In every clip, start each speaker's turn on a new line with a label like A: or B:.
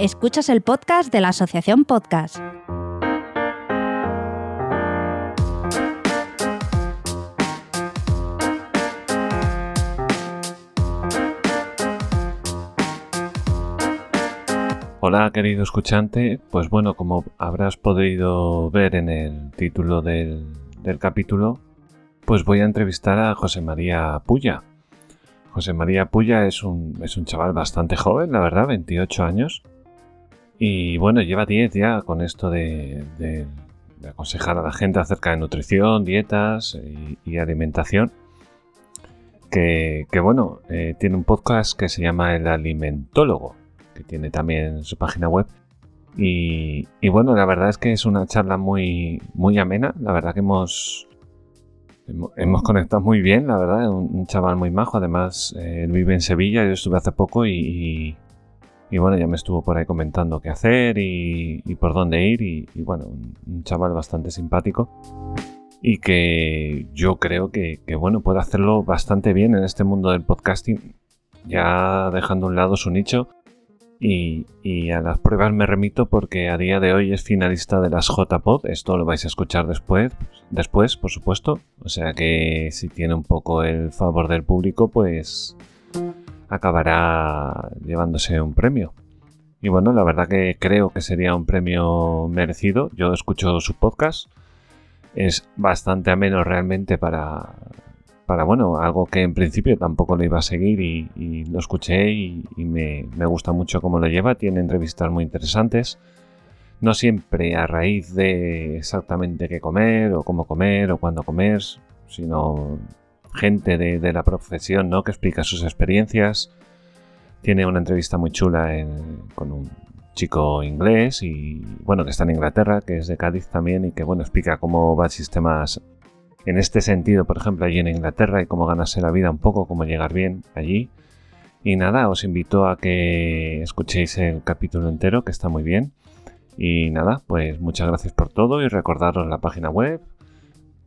A: Escuchas el podcast de la Asociación Podcast.
B: Hola querido escuchante, pues bueno, como habrás podido ver en el título del, capítulo, pues voy a entrevistar a José María Puya. José María Puya es un, es un chaval bastante joven, la verdad, 28 años. Y bueno, lleva 10 ya con esto de, aconsejar a la gente acerca de nutrición, dietas y, y alimentación. Que, bueno, eh, tiene un podcast que se llama El Alimentólogo, que tiene también su página web. Y, bueno, la verdad es que es una charla muy, muy amena. La verdad que hemos, hemo- hemos conectado muy bien, la verdad. Un, un chaval muy majo. Además, eh, él vive en Sevilla. Yo estuve hace poco y, y- bueno, ya me estuvo por ahí comentando qué hacer y, y por dónde ir. Y, y bueno, un, un chaval bastante simpático. Y que yo creo que, que, bueno, puede hacerlo bastante bien en este mundo del podcasting. Ya dejando a un lado su nicho. Y, y a las pruebas me remito porque a día de hoy es finalista de las JPod. Esto lo vais a escuchar después, después, por supuesto. O sea que si tiene un poco el favor del público, pues acabará llevándose un premio. Y bueno, la verdad que creo que sería un premio merecido. Yo escucho su podcast. Es bastante ameno realmente para, para bueno, algo que en principio tampoco lo iba a seguir y, lo escuché y, y me, me gusta mucho cómo lo lleva. Tiene entrevistas muy interesantes. No siempre a raíz de exactamente qué comer o cómo comer o cuándo comer, sino gente de, de la profesión ¿no? que explica sus experiencias. Tiene una entrevista muy chula con un chico inglés y bueno que está en Inglaterra, que es de Cádiz también y que bueno explica cómo va el sistema en este sentido, por ejemplo, allí en Inglaterra y cómo ganarse la vida un poco, cómo llegar bien allí. Y nada, os invito a que escuchéis el capítulo entero, que está muy bien. Y nada, pues muchas gracias por todo y recordaros la página web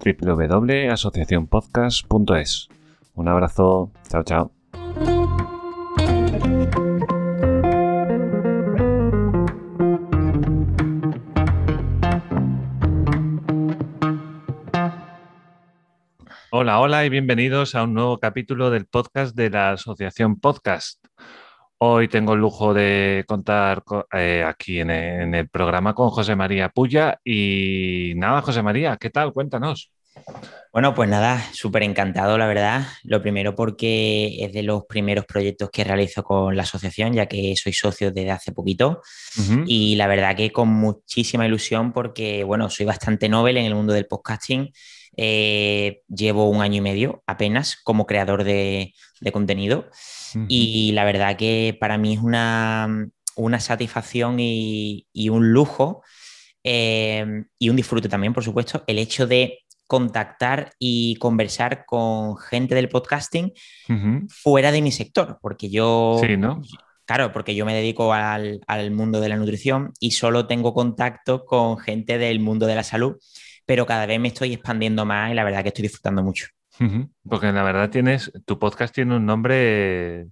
B: www.asociacionpodcast.es. Un abrazo, chao, chao. Hola, hola y bienvenidos a un nuevo capítulo del podcast de la Asociación Podcast. Hoy tengo el lujo de contar co- eh, aquí en el, en el programa con José María Puya y nada, José María, ¿qué tal? Cuéntanos.
C: Bueno, pues nada, súper encantado, la verdad. Lo primero porque es de los primeros proyectos que realizo con la asociación, ya que soy socio desde hace poquito. Y la verdad que con muchísima ilusión porque, bueno, soy bastante novel en el mundo del podcasting. Eh, llevo un año y medio apenas como creador de, de contenido. Y la verdad que para mí es una, una satisfacción y, y un lujo eh, y un disfrute también, por supuesto, el hecho de contactar y conversar con gente del podcasting fuera de mi sector, porque yo,
B: Sí, ¿no?
C: claro, porque yo me dedico al, al mundo de la nutrición y solo tengo contacto con gente del mundo de la salud, pero cada vez me estoy expandiendo más y la verdad que estoy disfrutando mucho.
B: Porque la verdad tienes, tu podcast tiene un nombre,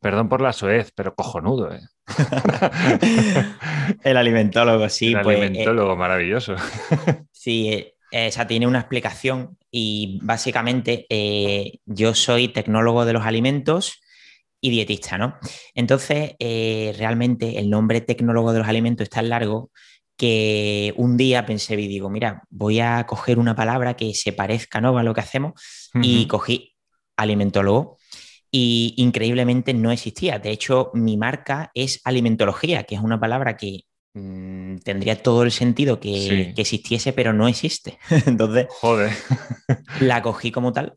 B: perdón por la soez, pero cojonudo, ¿eh?
C: El alimentólogo, sí,
B: El
C: pues, eh,
B: alimentólogo, maravilloso.
C: Sí, eh, eh, o sea, tiene una explicación y básicamente eh, yo soy tecnólogo de los alimentos y dietista, ¿no? Entonces, eh, realmente el nombre tecnólogo de los alimentos es tan largo que un día pensé y digo, mira, voy a coger una palabra que se parezca ¿no? a lo que hacemos y cogí alimentólogo y increíblemente no existía. De hecho, mi marca es alimentología, que es una palabra que mm, tendría todo el sentido que,
B: Sí.
C: que existiese, pero no existe. Entonces
B: Joder.
C: la cogí como tal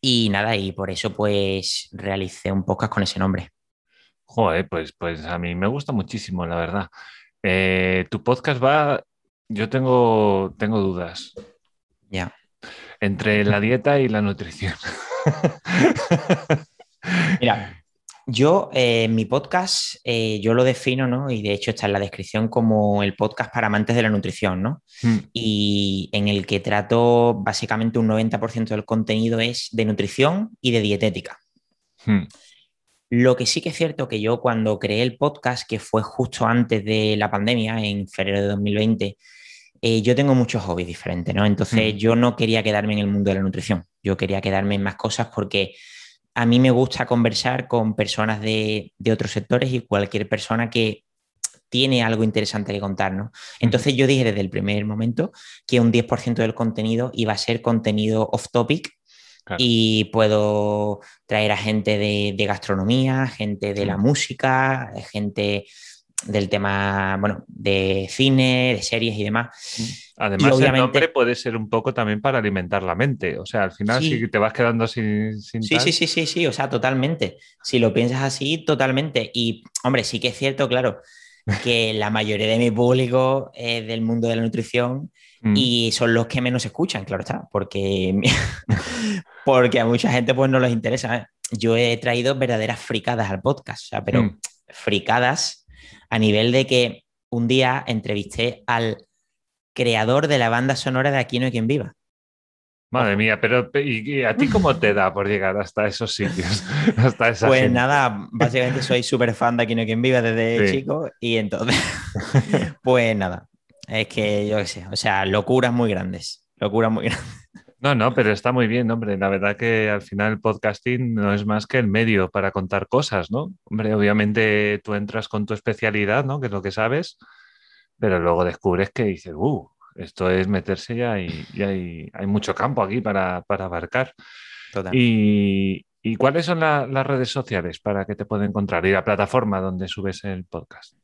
C: y nada, y por eso pues realicé un podcast con ese nombre.
B: Joder, pues, pues a mí me gusta muchísimo, la verdad. Eh, tu podcast va, yo tengo, tengo dudas
C: Ya.
B: entre la dieta y la nutrición.
C: Mira, yo, eh, mi podcast, eh, yo lo defino, ¿no? Y de hecho está en la descripción como el podcast para amantes de la nutrición, ¿no?
B: Mm,
C: Y en el que trato básicamente un 90% del contenido es de nutrición y de dietética.
B: mm.
C: Lo que sí que es cierto que yo cuando creé el podcast, que fue justo antes de la pandemia, en febrero de 2020, eh, yo tengo muchos hobbies diferentes, ¿no? Entonces
B: Mm.
C: yo no quería quedarme en el mundo de la nutrición, yo quería quedarme en más cosas porque a mí me gusta conversar con personas de, de otros sectores y cualquier persona que tiene algo interesante que contar, ¿no? Entonces yo dije desde el primer momento que un 10% del contenido iba a ser contenido off topic
B: Claro.
C: y puedo traer a gente de, de gastronomía, gente de la
B: Mm.
C: música, gente del tema, bueno, de cine, de series y demás.
B: Además,
C: obviamente-
B: el nombre puede ser un poco también para alimentar la mente. O sea, al final,
C: Sí.
B: si te vas quedando sin, sin
C: Sí,
B: tal-
C: sí, sí, sí, sí, o sea, totalmente. Si lo piensas así, totalmente. Y, hombre, sí que es cierto, claro, que la mayoría de mi público es del mundo de la nutrición
B: Mm.
C: y son los que menos escuchan, claro está, porque, porque a mucha gente pues no les interesa. Yo he traído verdaderas fricadas al podcast, o sea, pero
B: Mm.
C: fricadas a nivel de que un día entrevisté al creador de la banda sonora de Aquí no hay quien viva.
B: Madre mía, pero ¿y, y a ti cómo te da por llegar hasta esos sitios? hasta esa
C: Pues
B: gente?
C: nada, básicamente soy súper fan de Aquí no hay quien viva desde
B: Sí.
C: chico y entonces, pues nada, es que yo qué sé, o sea, locuras muy grandes, locuras muy grandes.
B: No, no, pero está muy bien, hombre. La verdad que al final el podcasting no es más que el medio para contar cosas, ¿no? Hombre, obviamente tú entras con tu especialidad, ¿no? Que es lo que sabes, pero luego descubres que dices, uh, esto es meterse ya y, y hay, hay mucho campo aquí para, para abarcar.
C: Total.
B: ¿Y, y cuáles son la- las redes sociales para que te pueda encontrar? Y la plataforma donde subes el podcast.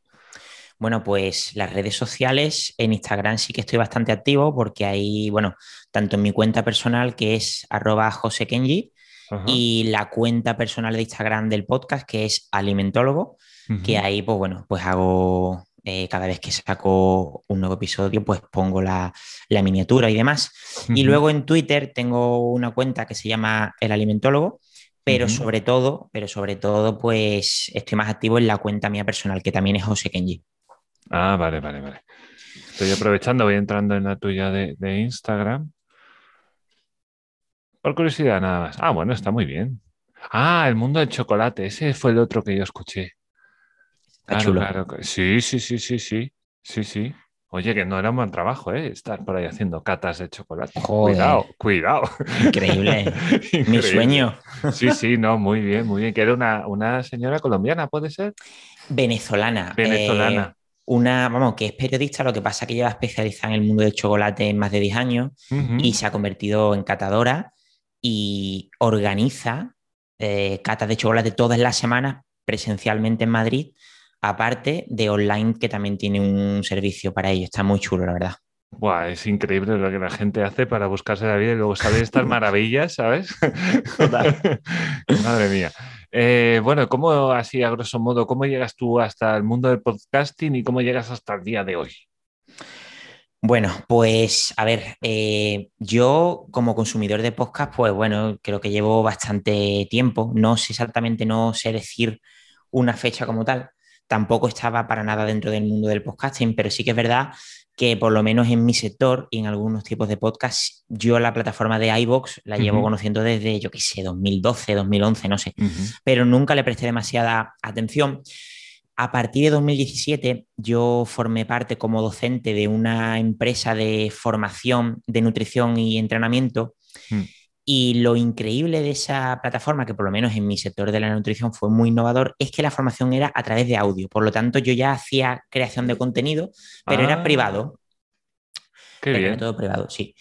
C: Bueno, pues las redes sociales, en Instagram sí que estoy bastante activo porque ahí, bueno, tanto en mi cuenta personal que es arroba josekenji y la cuenta personal de Instagram del podcast que es alimentólogo, que ahí pues bueno, pues hago, eh, cada vez que saco un nuevo episodio pues pongo la, la miniatura y demás. Y luego en Twitter tengo una cuenta que se llama El Alimentólogo, pero sobre todo, pero sobre todo pues estoy más activo en la cuenta mía personal que también es josekenji.
B: Ah, vale, vale, vale. Estoy aprovechando, voy entrando en la tuya de, de Instagram. Por curiosidad, nada más. Ah, bueno, está muy bien. Ah, el mundo del chocolate. Ese fue el otro que yo escuché. Claro,
C: chulo.
B: claro. Sí, sí, sí, sí, sí. Sí, sí. Oye, que no era un buen trabajo, ¿eh? Estar por ahí haciendo catas de chocolate.
C: Joder.
B: Cuidado, cuidado.
C: Increíble. Mi
B: Increíble.
C: sueño.
B: Sí, sí, no, muy bien, muy bien. Que era una, una señora colombiana, ¿puede ser?
C: Venezolana.
B: Venezolana.
C: Eh, una, vamos, que es periodista, lo que pasa es que lleva especializada en el mundo del chocolate en más de 10 años y se ha convertido en catadora y organiza eh, catas de chocolate todas las semanas presencialmente en Madrid, aparte de online que también tiene un servicio para ello. Está muy chulo, la verdad.
B: Buah, es increíble lo que la gente hace para buscarse la vida y luego saber estas maravillas, ¿sabes?
C: Total.
B: Madre mía. Eh, bueno, ¿cómo así a grosso modo, cómo llegas tú hasta el mundo del podcasting y cómo llegas hasta el día de hoy?
C: Bueno, pues a ver, eh, yo como consumidor de podcast, pues bueno, creo que llevo bastante tiempo. No sé exactamente, no sé decir una fecha como tal. Tampoco estaba para nada dentro del mundo del podcasting, pero sí que es verdad que por lo menos en mi sector y en algunos tipos de podcast, yo la plataforma de iVoox la llevo conociendo desde, yo qué sé, 2012, 2011, no sé pero nunca le presté demasiada atención. A partir de 2017 yo formé parte como docente de una empresa de formación de nutrición y entrenamiento
B: Mm.
C: Y lo increíble de esa plataforma, que por lo menos en mi sector de la nutrición fue muy innovador, es que la formación era a través de audio. Por lo tanto, yo ya hacía creación de contenido, pero
B: Ah,
C: era privado.
B: Qué
C: era
B: bien.
C: todo privado, sí.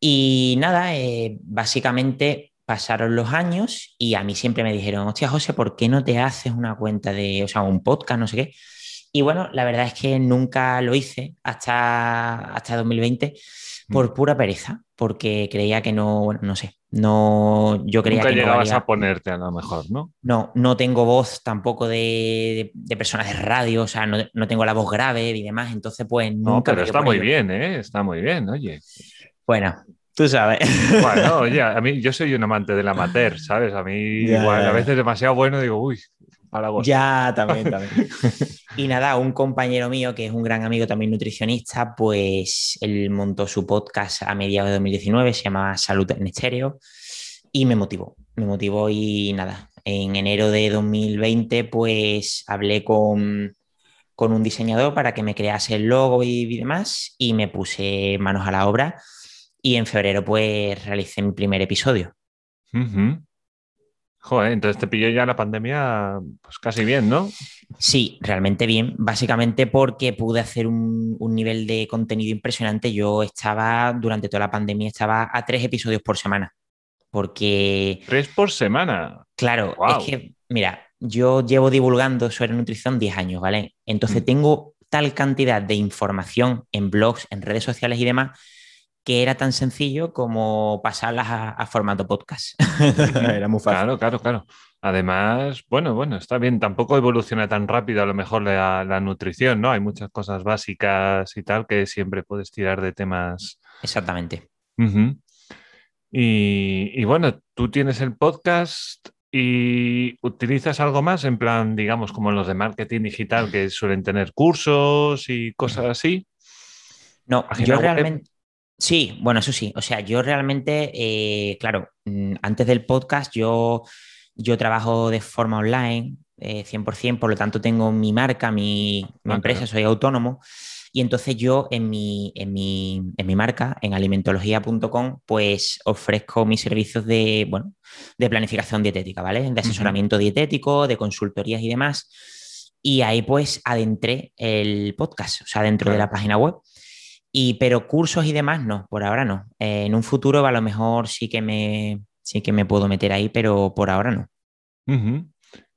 C: Y nada, eh, básicamente pasaron los años y a mí siempre me dijeron, hostia, José, ¿por qué no te haces una cuenta de, o sea, un podcast, no sé qué? Y bueno, la verdad es que nunca lo hice hasta, hasta 2020
B: Mm.
C: por pura pereza, porque creía que no, bueno, no sé, no, yo creía
B: Nunca
C: que no
B: llegabas
C: valía-
B: a ponerte a lo mejor, ¿no?
C: no, no tengo voz tampoco de, de personas de radio, o sea, no, no tengo la voz grave y demás, entonces pues
B: No,
C: nunca
B: pero
C: me dio
B: está muy
C: ello.
B: bien, ¿eh? Está muy bien, oye.
C: Bueno, tú sabes.
B: Bueno, oye, a mí yo soy un amante del amateur, ¿sabes? A mí
C: Ya,
B: igual
C: ya,
B: a veces demasiado bueno digo, uy, para.
C: Ya, también, también. Y nada, un compañero mío que es un gran amigo también nutricionista, pues él montó su podcast a mediados de 2019, se llama Salud en Estéreo, y me motivó, me motivó y nada, en enero de 2020 pues hablé con, con un diseñador para que me crease el logo y demás y me puse manos a la obra y en febrero pues realicé mi primer episodio.
B: Joder, entonces te pilló ya la pandemia pues casi bien, ¿no?
C: Sí, realmente bien, básicamente porque pude hacer un, nivel de contenido impresionante. Yo estaba, durante toda la pandemia, estaba a tres episodios por semana, porque...
B: ¿Tres por semana?
C: Claro, es que, mira, yo llevo divulgando sobre nutrición 10 años, ¿vale? Entonces mm. tengo tal cantidad de información en blogs, en redes sociales y demás, que era tan sencillo como pasarlas a, formato podcast.
B: era muy fácil. Claro, claro, claro. Además, bueno, bueno, está bien, tampoco evoluciona tan rápido a lo mejor la, nutrición, ¿no? Hay muchas cosas básicas y tal que siempre puedes tirar de temas.
C: Exactamente.
B: y, bueno, tú tienes el podcast y utilizas algo más en plan, digamos, como los de marketing digital que suelen tener cursos y cosas así.
C: No, yo realmente... Sí, bueno, eso sí. O sea, yo realmente, eh, claro, mm, antes del podcast yo, yo trabajo de forma online, 100%, eh, por lo tanto tengo mi marca, mi, ah, empresa, soy autónomo. Y entonces yo en mi, en mi, en mi marca, en alimentología.com, pues ofrezco mis servicios de, bueno, de planificación dietética, ¿vale? De asesoramiento dietético, de consultorías y demás. Y ahí pues adentré el podcast, o sea, dentro de la página web. Y, pero cursos y demás, no, por ahora no. Eh, en un futuro a lo mejor sí que me, sí que me puedo meter ahí, pero por ahora
B: no.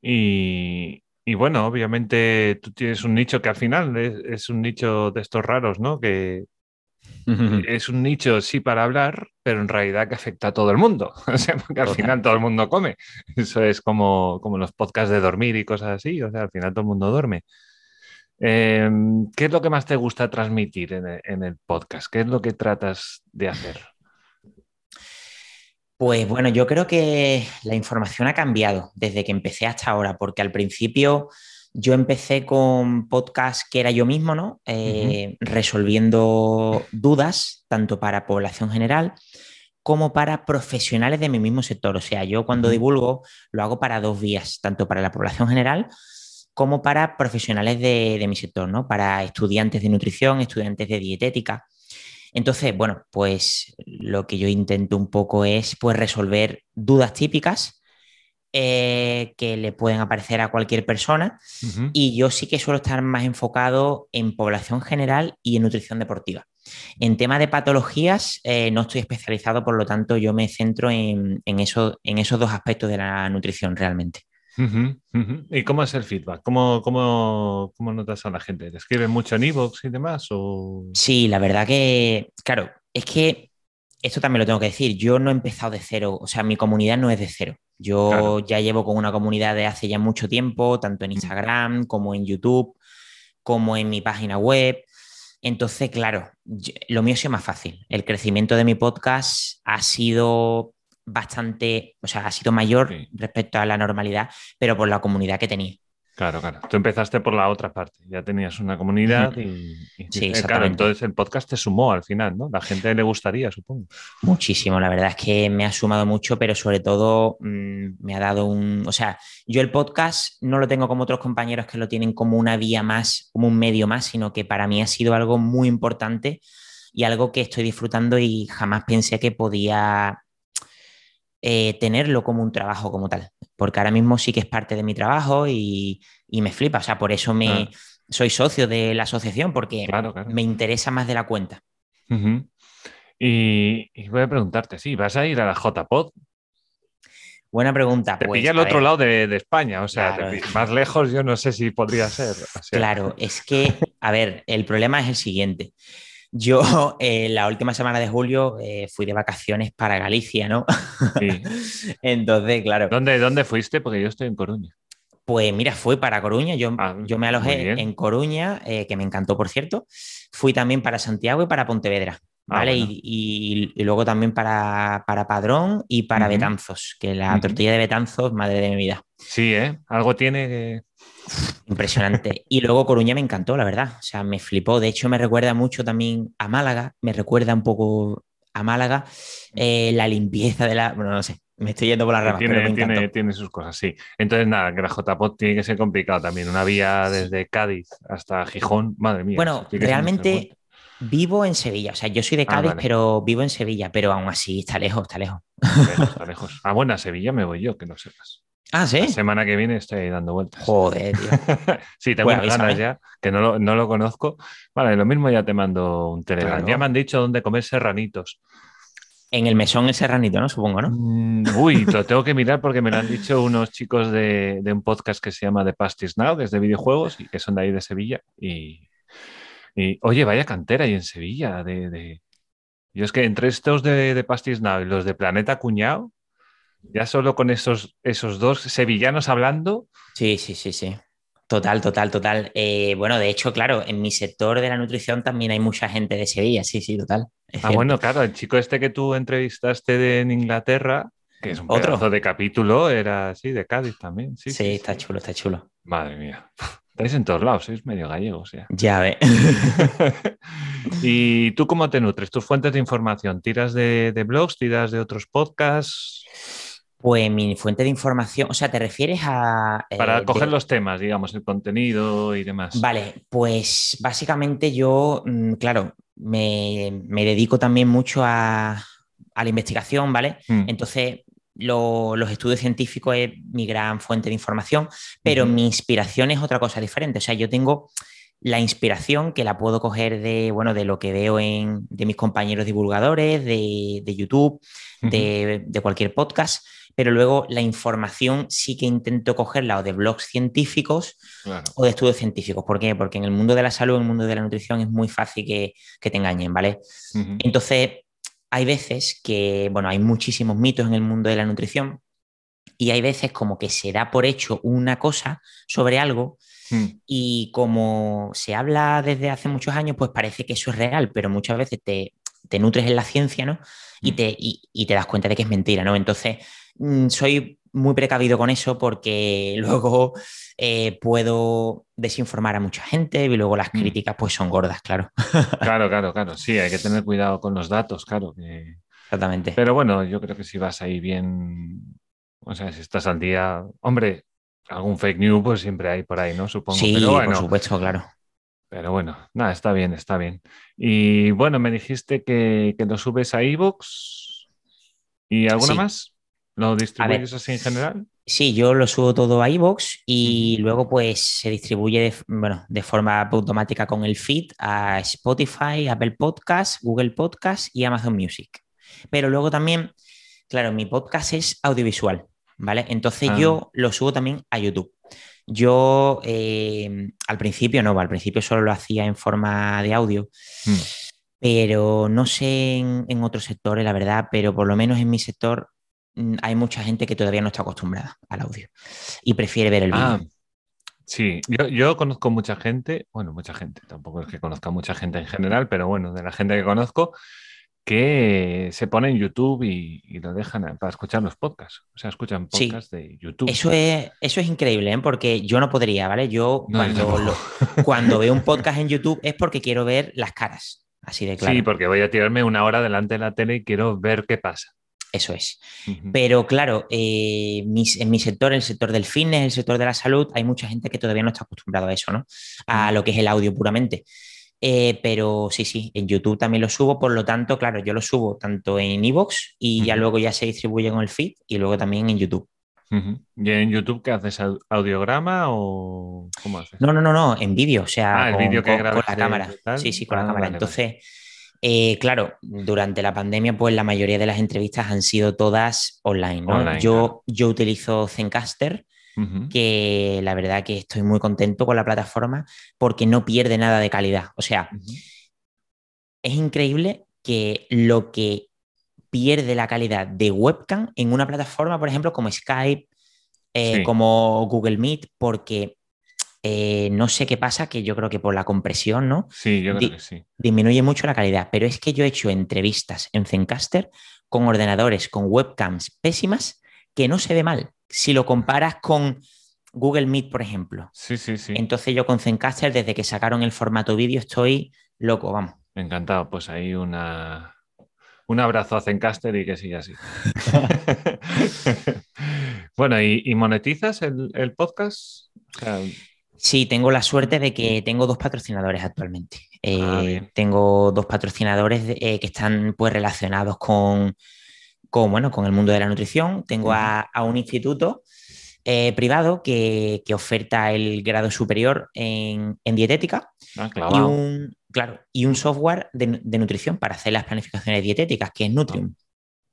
B: y, y, bueno, obviamente tú tienes un nicho que al final es, un nicho de estos raros, ¿no? Que es un nicho sí para hablar, pero en realidad que afecta a todo el mundo. O sea, porque al final todo el mundo come. Eso es como, como los podcasts de dormir y cosas así. O sea, al final todo el mundo duerme. Em, ¿Qué es lo que más te gusta transmitir en el, podcast? ¿Qué es lo que tratas de hacer?
C: Pues bueno, yo creo que la información ha cambiado desde que empecé hasta ahora, porque al principio yo empecé con podcast que era yo mismo, ¿no? Eh, resolviendo dudas, tanto para población general como para profesionales de mi mismo sector. O sea, yo cuando divulgo lo hago para dos vías, tanto para la población general como para profesionales de, mi sector, ¿no? Para estudiantes de nutrición, estudiantes de dietética. Entonces, bueno, pues lo que yo intento un poco es pues resolver dudas típicas eh, que le pueden aparecer a cualquier persona y yo sí que suelo estar más enfocado en población general y en nutrición deportiva. En tema de patologías eh, no estoy especializado, por lo tanto yo me centro en, eso, en esos dos aspectos de la nutrición realmente.
B: ¿Y cómo es el feedback? ¿Cómo, cómo, cómo notas a la gente? ¿Te escriben mucho en Evox y demás? O...
C: Sí, la verdad que, claro, es que esto también lo tengo que decir, yo no he empezado de cero, o sea, mi comunidad no es de cero. Yo ya llevo con una comunidad de hace ya mucho tiempo, tanto en Instagram como en YouTube, como en mi página web. Entonces, claro, lo mío ha sido más fácil. El crecimiento de mi podcast ha sido bastante, o sea, ha sido mayor respecto a la normalidad, pero por la comunidad que tenía.
B: Claro, claro. Tú empezaste por la otra parte, ya tenías una comunidad y, sí, claro, entonces el podcast te sumó al final, ¿no? La gente le gustaría, supongo.
C: Muchísimo, la verdad es que me ha sumado mucho, pero sobre todo mm, me ha dado un, o sea, yo el podcast no lo tengo como otros compañeros que lo tienen como una vía más, como un medio más, sino que para mí ha sido algo muy importante y algo que estoy disfrutando y jamás pensé que podía eh, tenerlo como un trabajo como tal, porque ahora mismo sí que es parte de mi trabajo y, me flipa, o sea, por eso me, soy socio de la asociación, porque me interesa más de la cuenta.
B: y, voy a preguntarte, sí, ¿vas a ir a la JPod?
C: Buena pregunta.
B: Te pues, pilla al otro lado de, España, o sea, más lejos yo no sé si podría ser.
C: Claro, es que, a ver, el problema es el siguiente. Yo eh, la última semana de julio eh, fui de vacaciones para Galicia, ¿no? Sí. Entonces, claro.
B: ¿Dónde, ¿Dónde fuiste? Porque yo estoy en Coruña.
C: Pues mira, fui para Coruña, yo, ah, yo me alojé en Coruña, eh, que me encantó, por cierto. Fui también para Santiago y para Pontevedra, ah, ¿vale? y, luego también para, para Padrón y para Betanzos, que la tortilla de Betanzos, madre de mi vida.
B: Sí, ¿eh? Algo tiene que...
C: Impresionante. Y luego Coruña me encantó, la verdad. O sea, me flipó. De hecho, me recuerda mucho también a Málaga. Me recuerda un poco a Málaga. Eh, la limpieza de la. Bueno, no sé. me estoy yendo por las ramas,
B: tiene,
C: pero me
B: tiene,
C: encantó.
B: tiene sus cosas, sí. Entonces, nada, que la JPOT tiene que ser complicado también. Una vía desde Cádiz hasta Gijón, madre mía.
C: Bueno, realmente vivo en Sevilla. O sea, yo soy de
B: Ah,
C: Cádiz,
B: vale.
C: pero vivo en Sevilla, pero aún así está lejos, está lejos.
B: Está lejos, está lejos. Ah, bueno, a Sevilla me voy yo, que no sepas.
C: Ah, ¿sí?
B: La semana que viene estoy dando vueltas.
C: Joder, tío.
B: sí, tengo unas ganas ya, que no lo, no lo conozco. Vale, lo mismo ya te mando un Telegram.
C: Claro.
B: Ya me han dicho dónde comer serranitos.
C: En el mesón el serranito, ¿no? Supongo, ¿no?
B: Mm, uy, lo tengo que mirar porque me lo han dicho unos chicos de, de un podcast que se llama The Pastis Now, que es de videojuegos y que son de ahí de Sevilla. Y, y, oye, vaya cantera ahí en Sevilla. De, de- Yo es que entre estos de, de Pastis Now y los de Planeta Cuñado, ya solo con esos, esos dos sevillanos hablando,
C: Sí, sí, sí, sí. Total, total, total. Eh, bueno, de hecho, claro, en mi sector de la nutrición también hay mucha gente de Sevilla, sí, sí, total.
B: Ah,
C: cierto.
B: bueno, claro, el chico este que tú entrevistaste de, en Inglaterra, que es un
C: ¿Otro?
B: pedazo de capítulo, era así, de Cádiz también. Sí,
C: Sí,
B: sí,
C: está
B: sí.
C: chulo, está chulo.
B: Madre mía. Estáis en todos lados, sois medio gallegos ya.
C: Ya ve.
B: ¿Y tú cómo te nutres? ¿Tus fuentes de información? ¿Tiras de, de blogs? ¿Tiras de otros podcasts?
C: Pues mi fuente de información, o sea, ¿te refieres a... eh,
B: Para
C: de-
B: coger los temas, digamos, el contenido y demás.
C: Vale, pues básicamente yo, mm, claro, me, me dedico también mucho a, a la investigación, ¿vale?
B: Mm,
C: Entonces, lo- los estudios científicos es mi gran fuente de información, pero mi inspiración es otra cosa diferente. O sea, yo tengo la inspiración que la puedo coger de, bueno, de lo que veo en, de mis compañeros divulgadores, de, de YouTube, de, de cualquier podcast, pero luego la información sí que intento cogerla o de blogs científicos
B: Claro.
C: o de estudios científicos. ¿Por qué? Porque en el mundo de la salud, en el mundo de la nutrición es muy fácil que, que te engañen, ¿vale? Entonces, hay veces que, bueno, hay muchísimos mitos en el mundo de la nutrición y hay veces como que se da por hecho una cosa sobre algo
B: Mm,
C: y como se habla desde hace muchos años, pues parece que eso es real, pero muchas veces te, te nutres en la ciencia, ¿no? Y
B: Mm.
C: te, y, y te das cuenta de que es mentira, ¿no? Entonces, soy muy precavido con eso porque luego eh, puedo desinformar a mucha gente y luego las
B: Mm.
C: críticas pues son gordas, claro.
B: Claro, claro, claro. Sí, hay que tener cuidado con los datos, claro. que-
C: Exactamente.
B: Pero bueno, yo creo que si vas ahí bien, o sea, si estás al día, hombre, algún fake news pues siempre hay por ahí, ¿no? Supongo.
C: sí,
B: pero bueno,
C: por supuesto, claro.
B: pero bueno, nada, está bien, está bien. Y bueno, me dijiste que, que lo subes a iVoox y alguna
C: Sí.
B: más. ¿Lo distribuyes así en general?
C: Sí, yo lo subo todo a iVoox y luego pues se distribuye de, bueno, de forma automática con el feed a Spotify, Apple Podcasts, Google Podcasts y Amazon Music. Pero luego también, claro, mi podcast es audiovisual, ¿vale? Entonces
B: Ah.
C: yo lo subo también a YouTube. Yo eh, al principio no, al principio solo lo hacía en forma de audio,
B: Mm.
C: pero no sé en, en otros sectores, la verdad, pero por lo menos en mi sector hay mucha gente que todavía no está acostumbrada al audio y prefiere ver el vídeo.
B: Ah, sí, yo, yo conozco mucha gente, bueno, mucha gente, tampoco es que conozca mucha gente en general, pero bueno, de la gente que conozco, que se pone en YouTube y, y lo dejan para escuchar los podcasts. O sea, escuchan
C: Sí.
B: podcasts de YouTube.
C: Eso es, eso es increíble, ¿eh? porque yo no podría, ¿vale? Yo
B: No, yo
C: cuando,
B: tampoco.
C: lo- cuando veo un podcast en YouTube es porque quiero ver las caras, así de claro.
B: Sí, porque voy a tirarme una hora delante de la tele y quiero ver qué pasa.
C: Eso es. Pero claro, eh, mis- en mi sector, el sector del fitness, el sector de la salud, hay mucha gente que todavía no está acostumbrado a eso, ¿no? A lo que es el audio puramente. Eh, pero sí, sí, en YouTube también lo subo, por lo tanto, claro, yo lo subo tanto en iVoox y ya luego ya se distribuye con el feed y luego también en YouTube.
B: ¿Y en YouTube qué haces? ¿Au- ¿Audiograma o cómo haces?
C: No, no, no, no, en vídeo, o sea,
B: Ah, el
C: con,
B: vídeo que
C: con- con la cámara. Sí, sí, con
B: Ah,
C: la cámara.
B: vale, vale.
C: Eh, claro, durante la pandemia, pues la mayoría de las entrevistas han sido todas online, ¿no?
B: Online,
C: yo, yo utilizo Zencaster, que la verdad que estoy muy contento con la plataforma porque no pierde nada de calidad. O sea, es increíble que lo que pierde la calidad de webcam en una plataforma, por ejemplo, como Skype, eh,
B: Sí.
C: como Google Meet, porque eh, no sé qué pasa, que yo creo que por la compresión, ¿no?
B: Sí, yo creo
C: Di-
B: que sí.
C: Disminuye mucho la calidad, pero es que yo he hecho entrevistas en Zencaster con ordenadores, con webcams pésimas, que no se ve mal. Si lo comparas con Google Meet, por ejemplo.
B: Sí, sí, sí.
C: Entonces yo con Zencaster, desde que sacaron el formato vídeo, estoy loco, vamos.
B: Encantado. Pues ahí una, Un abrazo a Zencaster y que siga así. bueno, ¿y, monetizas el, podcast?
C: Sí, tengo la suerte de que tengo dos patrocinadores actualmente. Ah, eh, tengo dos patrocinadores eh, que están pues relacionados con, con, bueno, con el mundo de la nutrición. Tengo a, un instituto eh, privado que, oferta el grado superior en, dietética ah, y, un, claro, y un software de, nutrición para hacer las planificaciones dietéticas, que es Nutrium.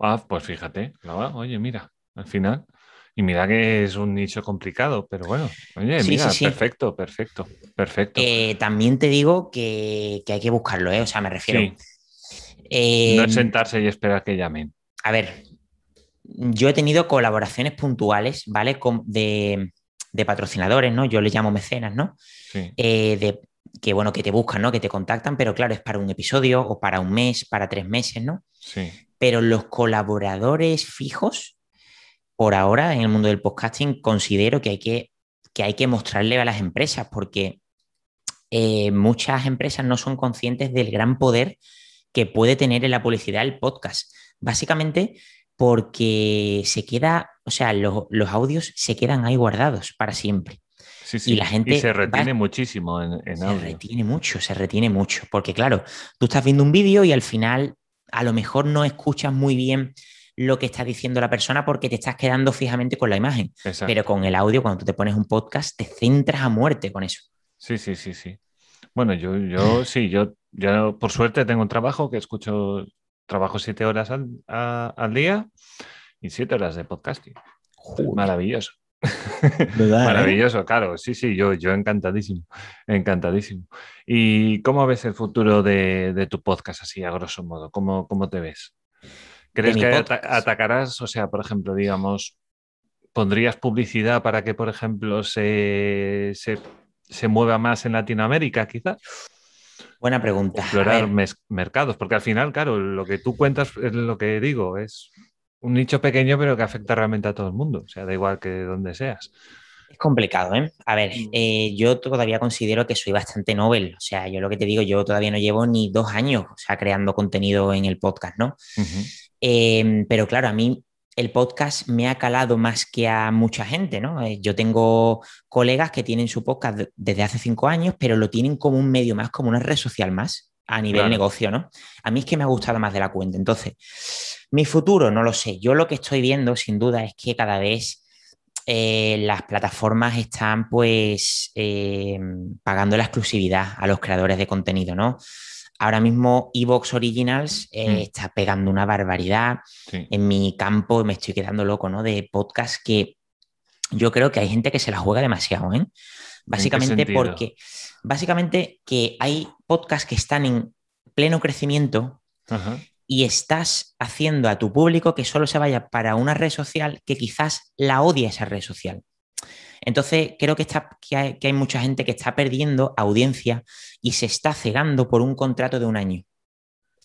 B: Ah, pues fíjate, oye, mira, al final. Y mira que es un nicho complicado, pero bueno, oye, mira, perfecto, perfecto, perfecto.
C: Eh, también te digo que, hay que buscarlo, ¿eh? O sea, me refiero. no
B: es sentarse y esperar que llamen.
C: A ver, yo he tenido colaboraciones puntuales, ¿vale? De, patrocinadores, ¿no? Yo les llamo mecenas, ¿no? Sí. Eh, de, que bueno, que te buscan, ¿no? Que te contactan, pero claro, es para un episodio o para un mes, para tres meses, ¿no? Sí. Pero los colaboradores fijos, por ahora en el mundo del podcasting considero que hay que, que, hay que mostrarle a las empresas porque eh, muchas empresas no son conscientes del gran poder que puede tener en la publicidad el podcast. Básicamente porque se queda, o sea, los audios se quedan ahí guardados para siempre.
B: Sí, sí. Y la gente. se retiene muchísimo en, en
C: audio. Se retiene mucho, se retiene mucho. Porque, claro, tú estás viendo un vídeo y al final a lo mejor no escuchas muy bien lo que está diciendo la persona porque te estás quedando fijamente con la imagen. Pero con el audio, cuando tú te pones un podcast, te centras a muerte con eso.
B: Sí, sí, sí, sí. Bueno, yo, yo sí, yo, yo por suerte tengo un trabajo que escucho, trabajo siete horas al, día y siete horas de podcasting. Maravilloso. Maravilloso, claro. Sí, sí, yo, yo encantadísimo. Encantadísimo. ¿Y cómo ves el futuro de, tu podcast así, a grosso modo? ¿Cómo, cómo te ves? ¿Crees que atacarás, o sea, por ejemplo, digamos, pondrías publicidad para que, por ejemplo, se, mueva más en Latinoamérica, quizás?
C: Buena pregunta.
B: Explorar mercados, porque al final, claro, lo que tú cuentas es lo que digo, es un nicho pequeño, pero que afecta realmente a todo el mundo, o sea, da igual que donde seas.
C: Es complicado, ¿eh? A ver, mm. eh, yo todavía considero que soy bastante novel. O sea, yo lo que te digo, yo todavía no llevo ni dos años, o sea, creando contenido en el podcast, ¿no? Em, pero claro, a mí el podcast me ha calado más que a mucha gente, ¿no? Eh, yo tengo colegas que tienen su podcast desde hace cinco años, pero lo tienen como un medio más, como una red social más a nivel negocio, ¿no? A mí es que me ha gustado más de la cuenta. Entonces, mi futuro, no lo sé. Yo lo que estoy viendo, sin duda, es que cada vez eh, las plataformas están, pues, eh, pagando la exclusividad a los creadores de contenido, ¿no? Ahora mismo Evox Originals eh, mm. está pegando una barbaridad. En mi campo me estoy quedando loco, ¿no? De podcast que yo creo que hay gente que se la juega demasiado, ¿eh? Básicamente porque, básicamente que hay podcasts que están en pleno crecimiento y estás haciendo a tu público que solo se vaya para una red social que quizás la odia esa red social. Entonces, creo que, está, que, hay, mucha gente que está perdiendo audiencia y se está cegando por un contrato de un año.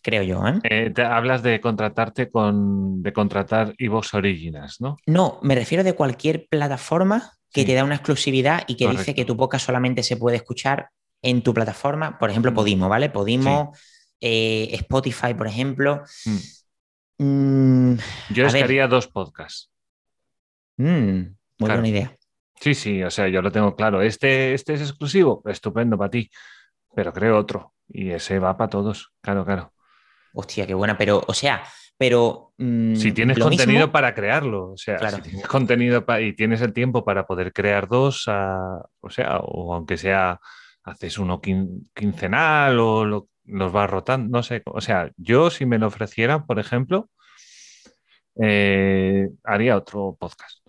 C: Creo yo. ¿eh?
B: eh te hablas de contratarte con. de contratar Evox Originals, ¿no?
C: No, me refiero de cualquier plataforma que te da una exclusividad y que dice que tu podcast solamente se puede escuchar en tu plataforma. Por ejemplo, mm. Podimo, ¿vale? Podimo, eh, Spotify, por ejemplo.
B: Mm. Mm, yo estaría dos podcasts.
C: muy buena idea.
B: Sí, sí, o sea, yo lo tengo claro. Este, este es exclusivo, estupendo para ti, pero creo otro. Y ese va para todos, claro, claro.
C: Hostia, qué buena, pero, o sea, pero...
B: Mm, si tienes contenido para crearlo, o sea, si tienes contenido y tienes el tiempo para poder crear dos, o sea, o aunque sea, haces uno quincenal o los vas rotando, no sé, o sea, yo si me lo ofrecieran, por ejemplo, eh, haría otro podcast,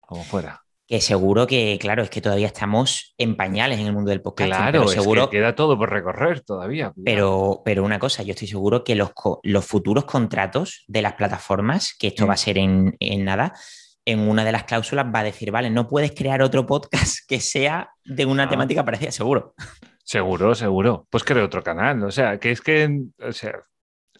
B: como fuera
C: que seguro que, claro, es que todavía estamos en pañales en el mundo del podcast.
B: Claro, seguro que queda todo por recorrer todavía.
C: Pero, pero una cosa, yo estoy seguro que los, los futuros contratos de las plataformas, que esto va a ser en, nada, en una de las cláusulas va a decir, vale, no puedes crear otro podcast que sea de una ah. temática parecida, seguro.
B: Seguro, seguro. Pues creo otro canal. O sea, que es que, o sea,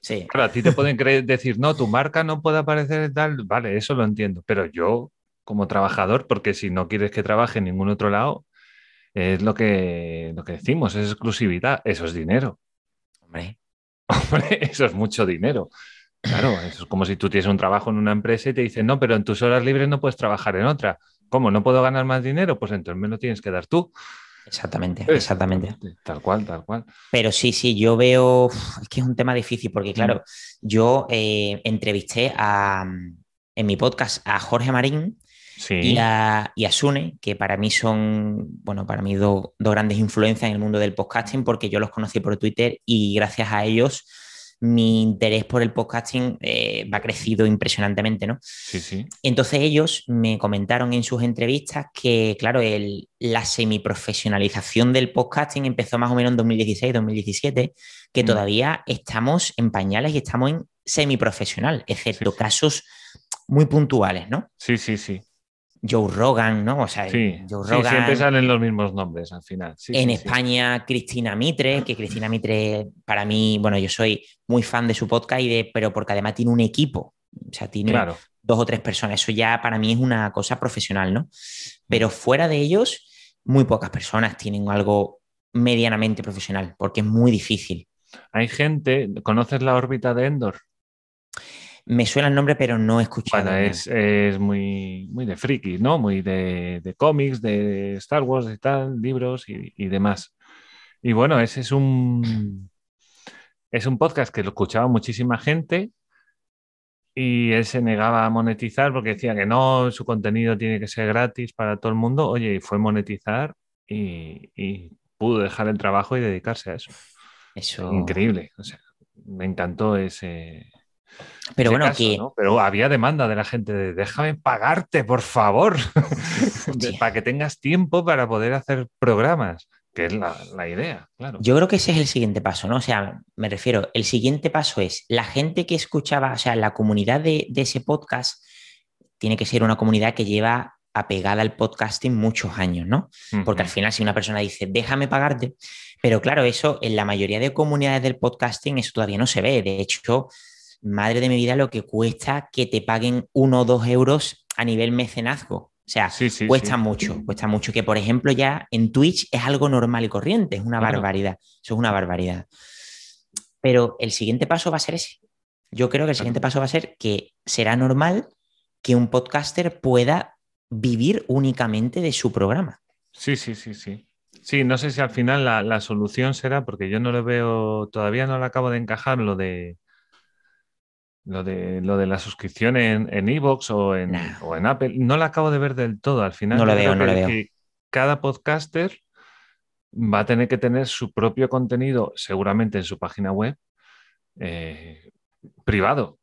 B: sí. claro, a ti te pueden decir, no, tu marca no puede aparecer tal. Vale, eso lo entiendo. Pero yo como trabajador, porque si no quieres que trabaje en ningún otro lado, es lo que, lo que decimos, es exclusividad, eso es dinero. Hombre. Hombre, eso es mucho dinero. Claro, eso es como si tú tienes un trabajo en una empresa y te dicen, no, pero en tus horas libres no puedes trabajar en otra. ¿Cómo? ¿No puedo ganar más dinero? Pues entonces me lo tienes que dar tú.
C: Exactamente, exactamente.
B: Tal cual, tal cual.
C: Pero sí, sí, yo veo, es que es un tema difícil porque, claro, yo eh, entrevisté a, en mi podcast a Jorge Marín y, a, y, a, Sune, que para mí son, bueno, para mí dos grandes influencias en el mundo del podcasting porque yo los conocí por Twitter y gracias a ellos mi interés por el podcasting eh, va crecido impresionantemente, ¿no?
B: Sí, sí.
C: Entonces ellos me comentaron en sus entrevistas que, claro, el, la semiprofesionalización del podcasting empezó más o menos en 2016, 2017, que mm. todavía estamos en pañales y estamos en semiprofesional, excepto casos muy puntuales, ¿no?
B: Sí, sí, sí.
C: Joe Rogan, ¿no? O sea,
B: sí, Joe Rogan. Sí, siempre salen los mismos nombres al final.
C: en España, Cristina Mitre, que Cristina Mitre, para mí, bueno, yo soy muy fan de su podcast, y de, pero porque además tiene un equipo. O sea, tiene dos o tres personas. Eso ya para mí es una cosa profesional, ¿no? Pero fuera de ellos, muy pocas personas tienen algo medianamente profesional, porque es muy difícil.
B: Hay gente, ¿conoces la órbita de Endor?
C: Me suena el nombre, pero no he escuchado.
B: Bueno, es, es, muy, muy de friki, ¿no? Muy de, de cómics, de Star Wars y tal, libros y, demás. Y bueno, ese es un, es un podcast que lo escuchaba muchísima gente y él se negaba a monetizar porque decía que no, su contenido tiene que ser gratis para todo el mundo. Oye, y fue monetizar y, y pudo dejar el trabajo y dedicarse a eso.
C: Eso.
B: Increíble. O sea, me encantó ese,
C: pero bueno, que...
B: Pero había demanda de la gente de déjame pagarte, por favor, para que tengas tiempo para poder hacer programas, que es la, idea, claro.
C: Yo creo que ese es el siguiente paso, ¿no? O sea, me refiero, el siguiente paso es la gente que escuchaba, o sea, la comunidad de, ese podcast tiene que ser una comunidad que lleva apegada al podcasting muchos años, ¿no? Porque al final si una persona dice, déjame pagarte, pero claro, eso en la mayoría de comunidades del podcasting eso todavía no se ve. De hecho, madre de mi vida, lo que cuesta que te paguen uno o dos euros a nivel mecenazgo. O sea, cuesta mucho, cuesta mucho. Que por ejemplo ya en Twitch es algo normal y corriente, es una barbaridad. Eso es una barbaridad. Pero el siguiente paso va a ser ese. Yo creo que el siguiente paso va a ser que será normal que un podcaster pueda vivir únicamente de su programa.
B: Sí, sí, sí, sí. Sí, no sé si al final la, la solución será, porque yo no lo veo, todavía no lo acabo de encajar, lo de lo de, lo de la suscripción en Evox o, en, o en Apple, no la acabo de ver del todo. Al final,
C: no lo veo, no lo veo.
B: cada podcaster va a tener que tener su propio contenido, seguramente en su página web, eh, privado.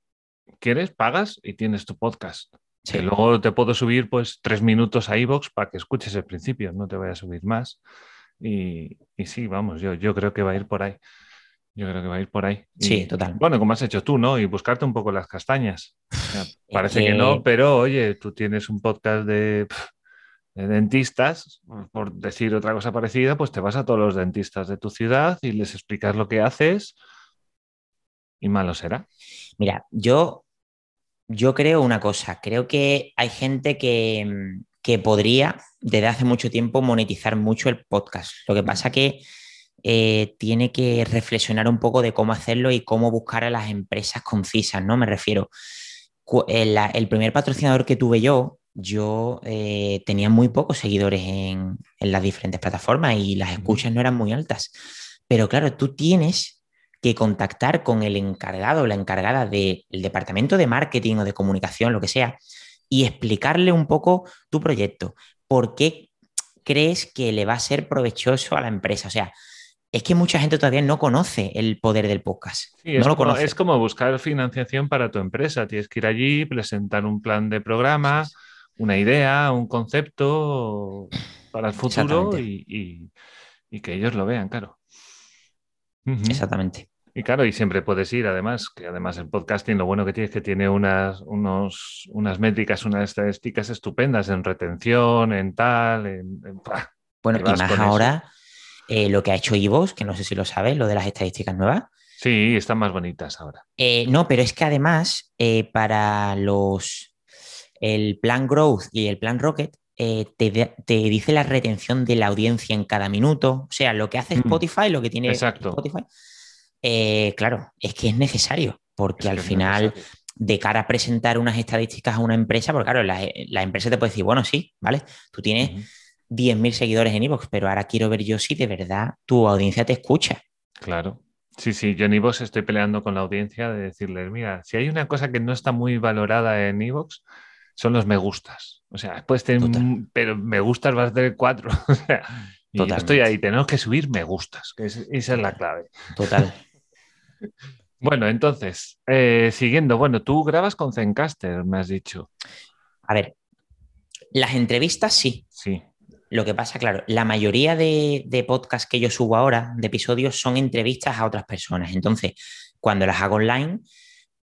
B: ¿Quieres? Pagas y tienes tu podcast. Que luego te puedo subir pues tres minutos a Evox para que escuches el principio, no te voy a subir más. Y, y sí, vamos, yo, yo creo que va a ir por ahí. Yo creo que va a ir por ahí.
C: Sí, total.
B: Bueno, como has hecho tú, ¿no? Y buscarte un poco las castañas. parece que... no, pero oye, tú tienes un podcast de, dentistas, por decir otra cosa parecida, pues te vas a todos los dentistas de tu ciudad y les explicas lo que haces y malo será.
C: Mira, yo, yo creo una cosa, creo que hay gente que, que podría desde hace mucho tiempo monetizar mucho el podcast. Lo que pasa que eh, tiene que reflexionar un poco de cómo hacerlo y cómo buscar a las empresas concisas, ¿no? Me refiero, el, eh, el primer patrocinador que tuve yo, yo eh, tenía muy pocos seguidores en, en, las diferentes plataformas y las escuchas no eran muy altas. Pero claro, tú tienes que contactar con el encargado o la encargada del departamento de marketing o de comunicación, lo que sea, y explicarle un poco tu proyecto. ¿Por qué crees que le va a ser provechoso a la empresa? O sea, es que mucha gente todavía no conoce el poder del podcast. no
B: es,
C: lo
B: como, es como buscar financiación para tu empresa. Tienes que ir allí, presentar un plan de programa, una idea, un concepto para el futuro y, que ellos lo vean, claro.
C: Exactamente.
B: Y claro, y siempre puedes ir, además, que además el podcasting lo bueno que tiene es que tiene unas, unos, unas métricas, unas estadísticas estupendas en retención, en tal, en...
C: bueno, y más ahora... Eh, lo que ha hecho Ivox, que no sé si lo sabes, lo de las estadísticas nuevas.
B: Sí, están más bonitas ahora.
C: Eh, no, pero es que además, eh, para los el plan Growth y el plan Rocket, te, dice la retención de la audiencia en cada minuto. O sea, lo que hace mm. Spotify, lo que tiene Spotify. claro, es que es necesario. porque
B: Es
C: al final, de cara a presentar unas estadísticas a una empresa, porque claro, la, la empresa te puede decir, bueno, sí, ¿vale? Tú tienes. 10.000 seguidores en iVoox, pero ahora quiero ver yo si de verdad tu audiencia te escucha.
B: Claro. Sí, sí, yo en Evox estoy peleando con la audiencia de decirles, mira, si hay una cosa que no está muy valorada en Evox, son los me gustas. O sea, puedes tener, un- pero me gustas vas a tener cuatro. O sea, y yo estoy ahí, tenemos que subir me gustas, que es- esa es la clave.
C: Total.
B: Bueno, entonces, eh, siguiendo, bueno, tú grabas con Zencaster, me has dicho.
C: A ver, las entrevistas sí.
B: Sí.
C: Lo que pasa, claro, la mayoría de, de podcasts que yo subo ahora, de episodios, son entrevistas a otras personas. Entonces, cuando las hago online,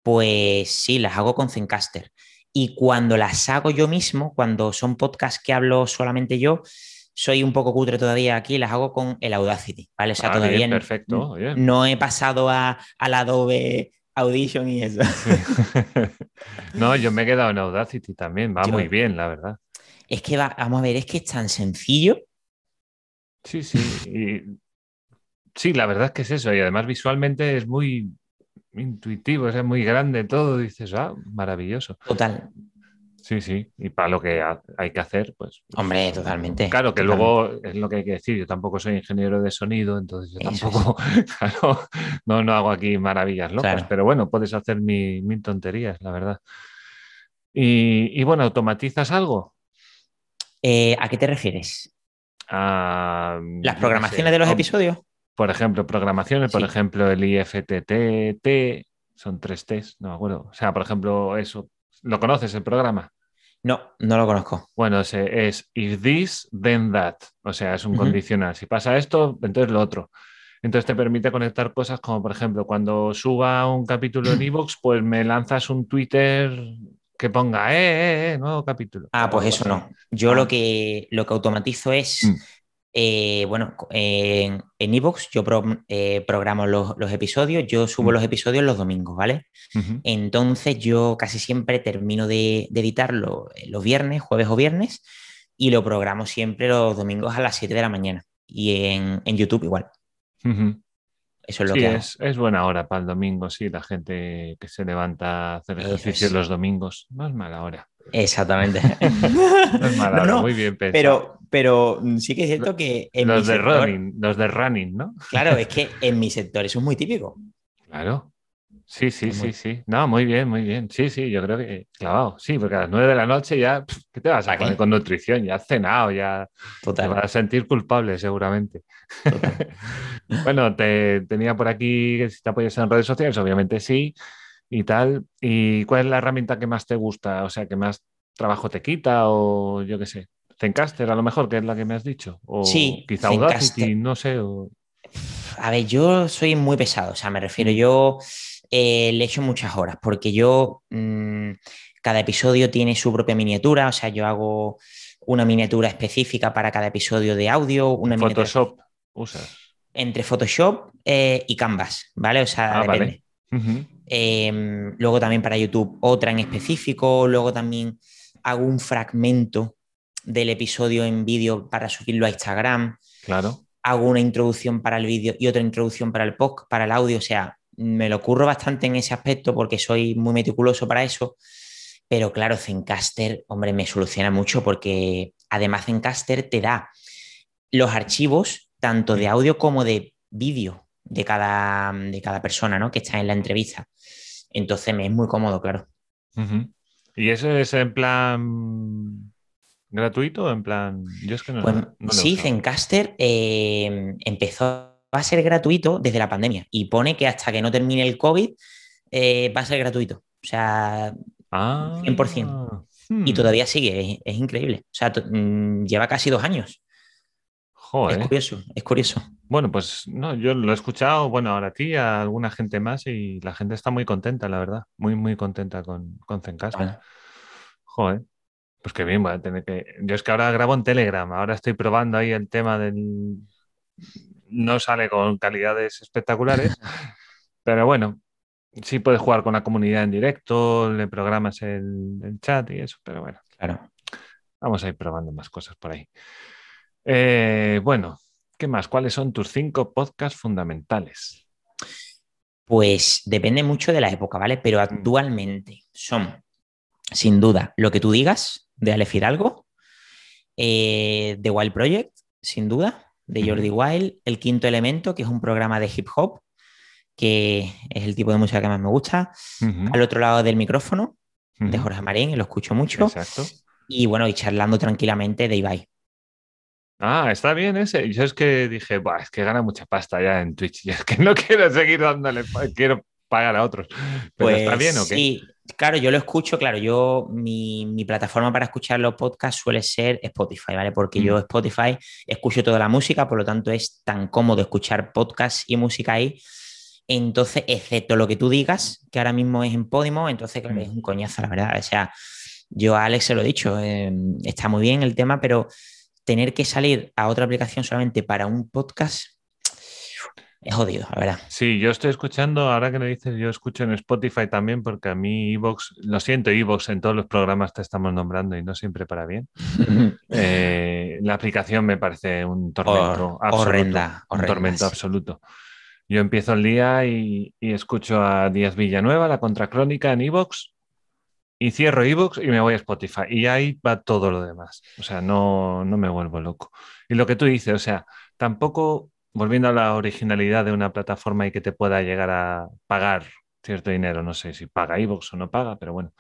C: pues sí, las hago con Zencaster. Y cuando las hago yo mismo, cuando son podcasts que hablo solamente yo, soy un poco cutre todavía aquí, las hago con el Audacity, ¿vale? O sea,
B: Ah,
C: todavía
B: bien, perfecto.
C: no he pasado a, al Adobe Audition y eso.
B: no, yo me he quedado en Audacity también, va
C: Yo-
B: muy bien, la verdad.
C: Es que va, vamos a ver, es que es tan sencillo.
B: Sí, sí. y- Sí, la verdad es que es eso. Y además visualmente es muy intuitivo, es muy grande todo. Dices, ah, maravilloso.
C: Total.
B: Sí, sí. Y para lo que ha- hay que hacer, pues.
C: Hombre, totalmente.
B: Claro, que
C: totalmente.
B: luego es lo que hay que decir. Yo tampoco soy ingeniero de sonido, entonces yo
C: Eso
B: tampoco, claro, no, no hago aquí maravillas locas.
C: Claro.
B: Pero bueno, puedes hacer mi- mil tonterías, la verdad. Y, y bueno, ¿automatizas algo?
C: Eh, ¿A qué te refieres?
B: Ah,
C: ¿Las programaciones
B: sé.
C: de los episodios?
B: Por ejemplo, programaciones, por
C: Sí.
B: ejemplo, el IFTTT, son tres T's, no me acuerdo. O sea, por ejemplo, eso. ¿Lo conoces el programa?
C: No, no lo conozco.
B: Bueno, ese es if this, then that. O sea, es un condicional. Si pasa esto, entonces lo otro. Entonces te permite conectar cosas como, por ejemplo, cuando suba un capítulo en Evox, pues me lanzas un Twitter que ponga, eh, eh, eh, nuevo capítulo.
C: Ah, pues eso no. Yo
B: Ah.
C: lo que lo que automatizo es,
B: Mm.
C: eh, bueno, en en iVoox yo pro- eh, programo los, los episodios, yo subo
B: Mm.
C: los episodios los domingos, ¿vale? Entonces yo casi siempre termino de, de editarlo eh, los viernes, jueves o viernes, y lo programo siempre los domingos a las 7 de la mañana. Y en, en YouTube igual. Eso es lo
B: Sí,
C: que
B: es, es buena hora para el domingo, sí, la gente que se levanta a hacer ejercicio
C: es.
B: los domingos. No es mala hora.
C: Exactamente.
B: No es mala
C: No,
B: hora,
C: no,
B: muy bien pensado.
C: pero, pero sí que es cierto que en mi
B: los de
C: sector-
B: running, los de running, ¿no?
C: Claro, es que en mi sector eso es muy típico.
B: Claro. Sí, sí, sí, sí. No, muy bien, muy bien. Sí, sí, yo creo que clavado. Sí, porque a las nueve de la noche ya, ¿qué te vas a poner con nutrición? Ya has cenado, ya te
C: Total.
B: vas a sentir culpable seguramente. bueno, te tenía por aquí que si te apoyas en redes sociales, obviamente sí, y tal. ¿Y cuál es la herramienta que más te gusta? O sea, que más trabajo te quita o yo qué sé. Zencaster a lo mejor, que es la que me has dicho. O
C: Sí,
B: quizá. Audacity, no sé. o-
C: A ver, yo soy muy pesado, o sea, me refiero, yo eh, le echo muchas horas, porque yo, mm, cada episodio tiene su propia miniatura, o sea, yo hago una miniatura específica para cada episodio de audio, una miniatura
B: Photoshop usas.
C: entre Photoshop eh, y Canvas, ¿vale? O sea,
B: Ah,
C: depende.
B: vale.
C: Eh, luego también para YouTube otra en específico, luego también hago un fragmento del episodio en vídeo para subirlo a Instagram,
B: Claro.
C: hago una introducción para el vídeo y otra introducción para el podcast, para el audio, o sea, me lo curro bastante en ese aspecto porque soy muy meticuloso para eso, pero claro, Zencaster, hombre, me soluciona mucho porque además Zencaster te da los archivos tanto de audio como de vídeo de cada, de cada persona ¿no? que está en la entrevista. Entonces me es muy cómodo, claro.
B: ¿Y eso es en plan gratuito o en plan.? Yo es que no.
C: Pues
B: no
C: sí. Zencaster eh, empezó a ser gratuito desde la pandemia y pone que hasta que no termine el COVID eh, va a ser gratuito. O sea,
B: Ah,
C: 100%. y
B: hmm.
C: todavía sigue, es, es increíble. O sea, mm, lleva casi dos años.
B: Joder.
C: Es curioso, es curioso.
B: Bueno, pues no, yo lo he escuchado, bueno, ahora a ti, a alguna gente más y la gente está muy contenta, la verdad. Muy, muy contenta con, con Joder. Pues qué bien, voy a tener que. Yo es que ahora grabo en Telegram, ahora estoy probando ahí el tema del. No sale con calidades espectaculares, pero bueno, sí puedes jugar con la comunidad en directo, le programas el, el chat y eso, pero bueno,
C: claro.
B: vamos a ir probando más cosas por ahí. Eh, bueno, ¿qué más? ¿Cuáles son tus cinco podcasts fundamentales?
C: Pues depende mucho de la época, ¿vale? Pero
B: Mm.
C: actualmente son, sin duda, lo que tú digas de Alex Fidalgo, eh, The Wild Project, sin duda, de Jordi Wild, El Quinto Elemento, que es un programa de hip hop, que es el tipo de música que más me gusta. Al otro lado del micrófono, de Jorge Marín, lo escucho mucho.
B: Exacto.
C: Y bueno, y charlando tranquilamente de Ibai.
B: Ah, está bien ese. Yo es que dije, "Buah, es que gana mucha pasta ya en Twitch. Y es que no quiero seguir dándole, quiero pagar a otros. Pero está bien, ¿o qué?
C: Pues Sí, claro, yo lo escucho, claro, yo, mi, mi plataforma para escuchar los podcasts suele ser Spotify, ¿vale? Porque yo
B: Mm.
C: Spotify escucho toda la música, por lo tanto es tan cómodo escuchar podcasts y música ahí. Entonces, excepto lo que tú digas, que ahora mismo es en Podimo, entonces, claro,
B: Mm.
C: es un coñazo, la verdad. O sea, yo a Alex se lo he dicho, eh, está muy bien el tema, pero tener que salir a otra aplicación solamente para un podcast es jodido, la verdad.
B: Sí, yo estoy escuchando, ahora que lo dices, yo escucho en Spotify también, porque a mí Evox, lo siento, Evox, en todos los programas te estamos nombrando y no siempre para bien. Eh, la aplicación me parece un tormento
C: Hor-
B: absoluto.
C: horrenda,
B: un
C: horrenda,
B: tormento
C: sí.
B: absoluto. Yo empiezo el día y, y escucho a Díaz Villanueva, la contracrónica en Evox, y cierro Evox y me voy a Spotify. Y ahí va todo lo demás. O sea, no, no me vuelvo loco. Y lo que tú dices, o sea, tampoco, volviendo a la originalidad de una plataforma y que te pueda llegar a pagar cierto dinero, no sé si paga Evox o no paga, pero bueno,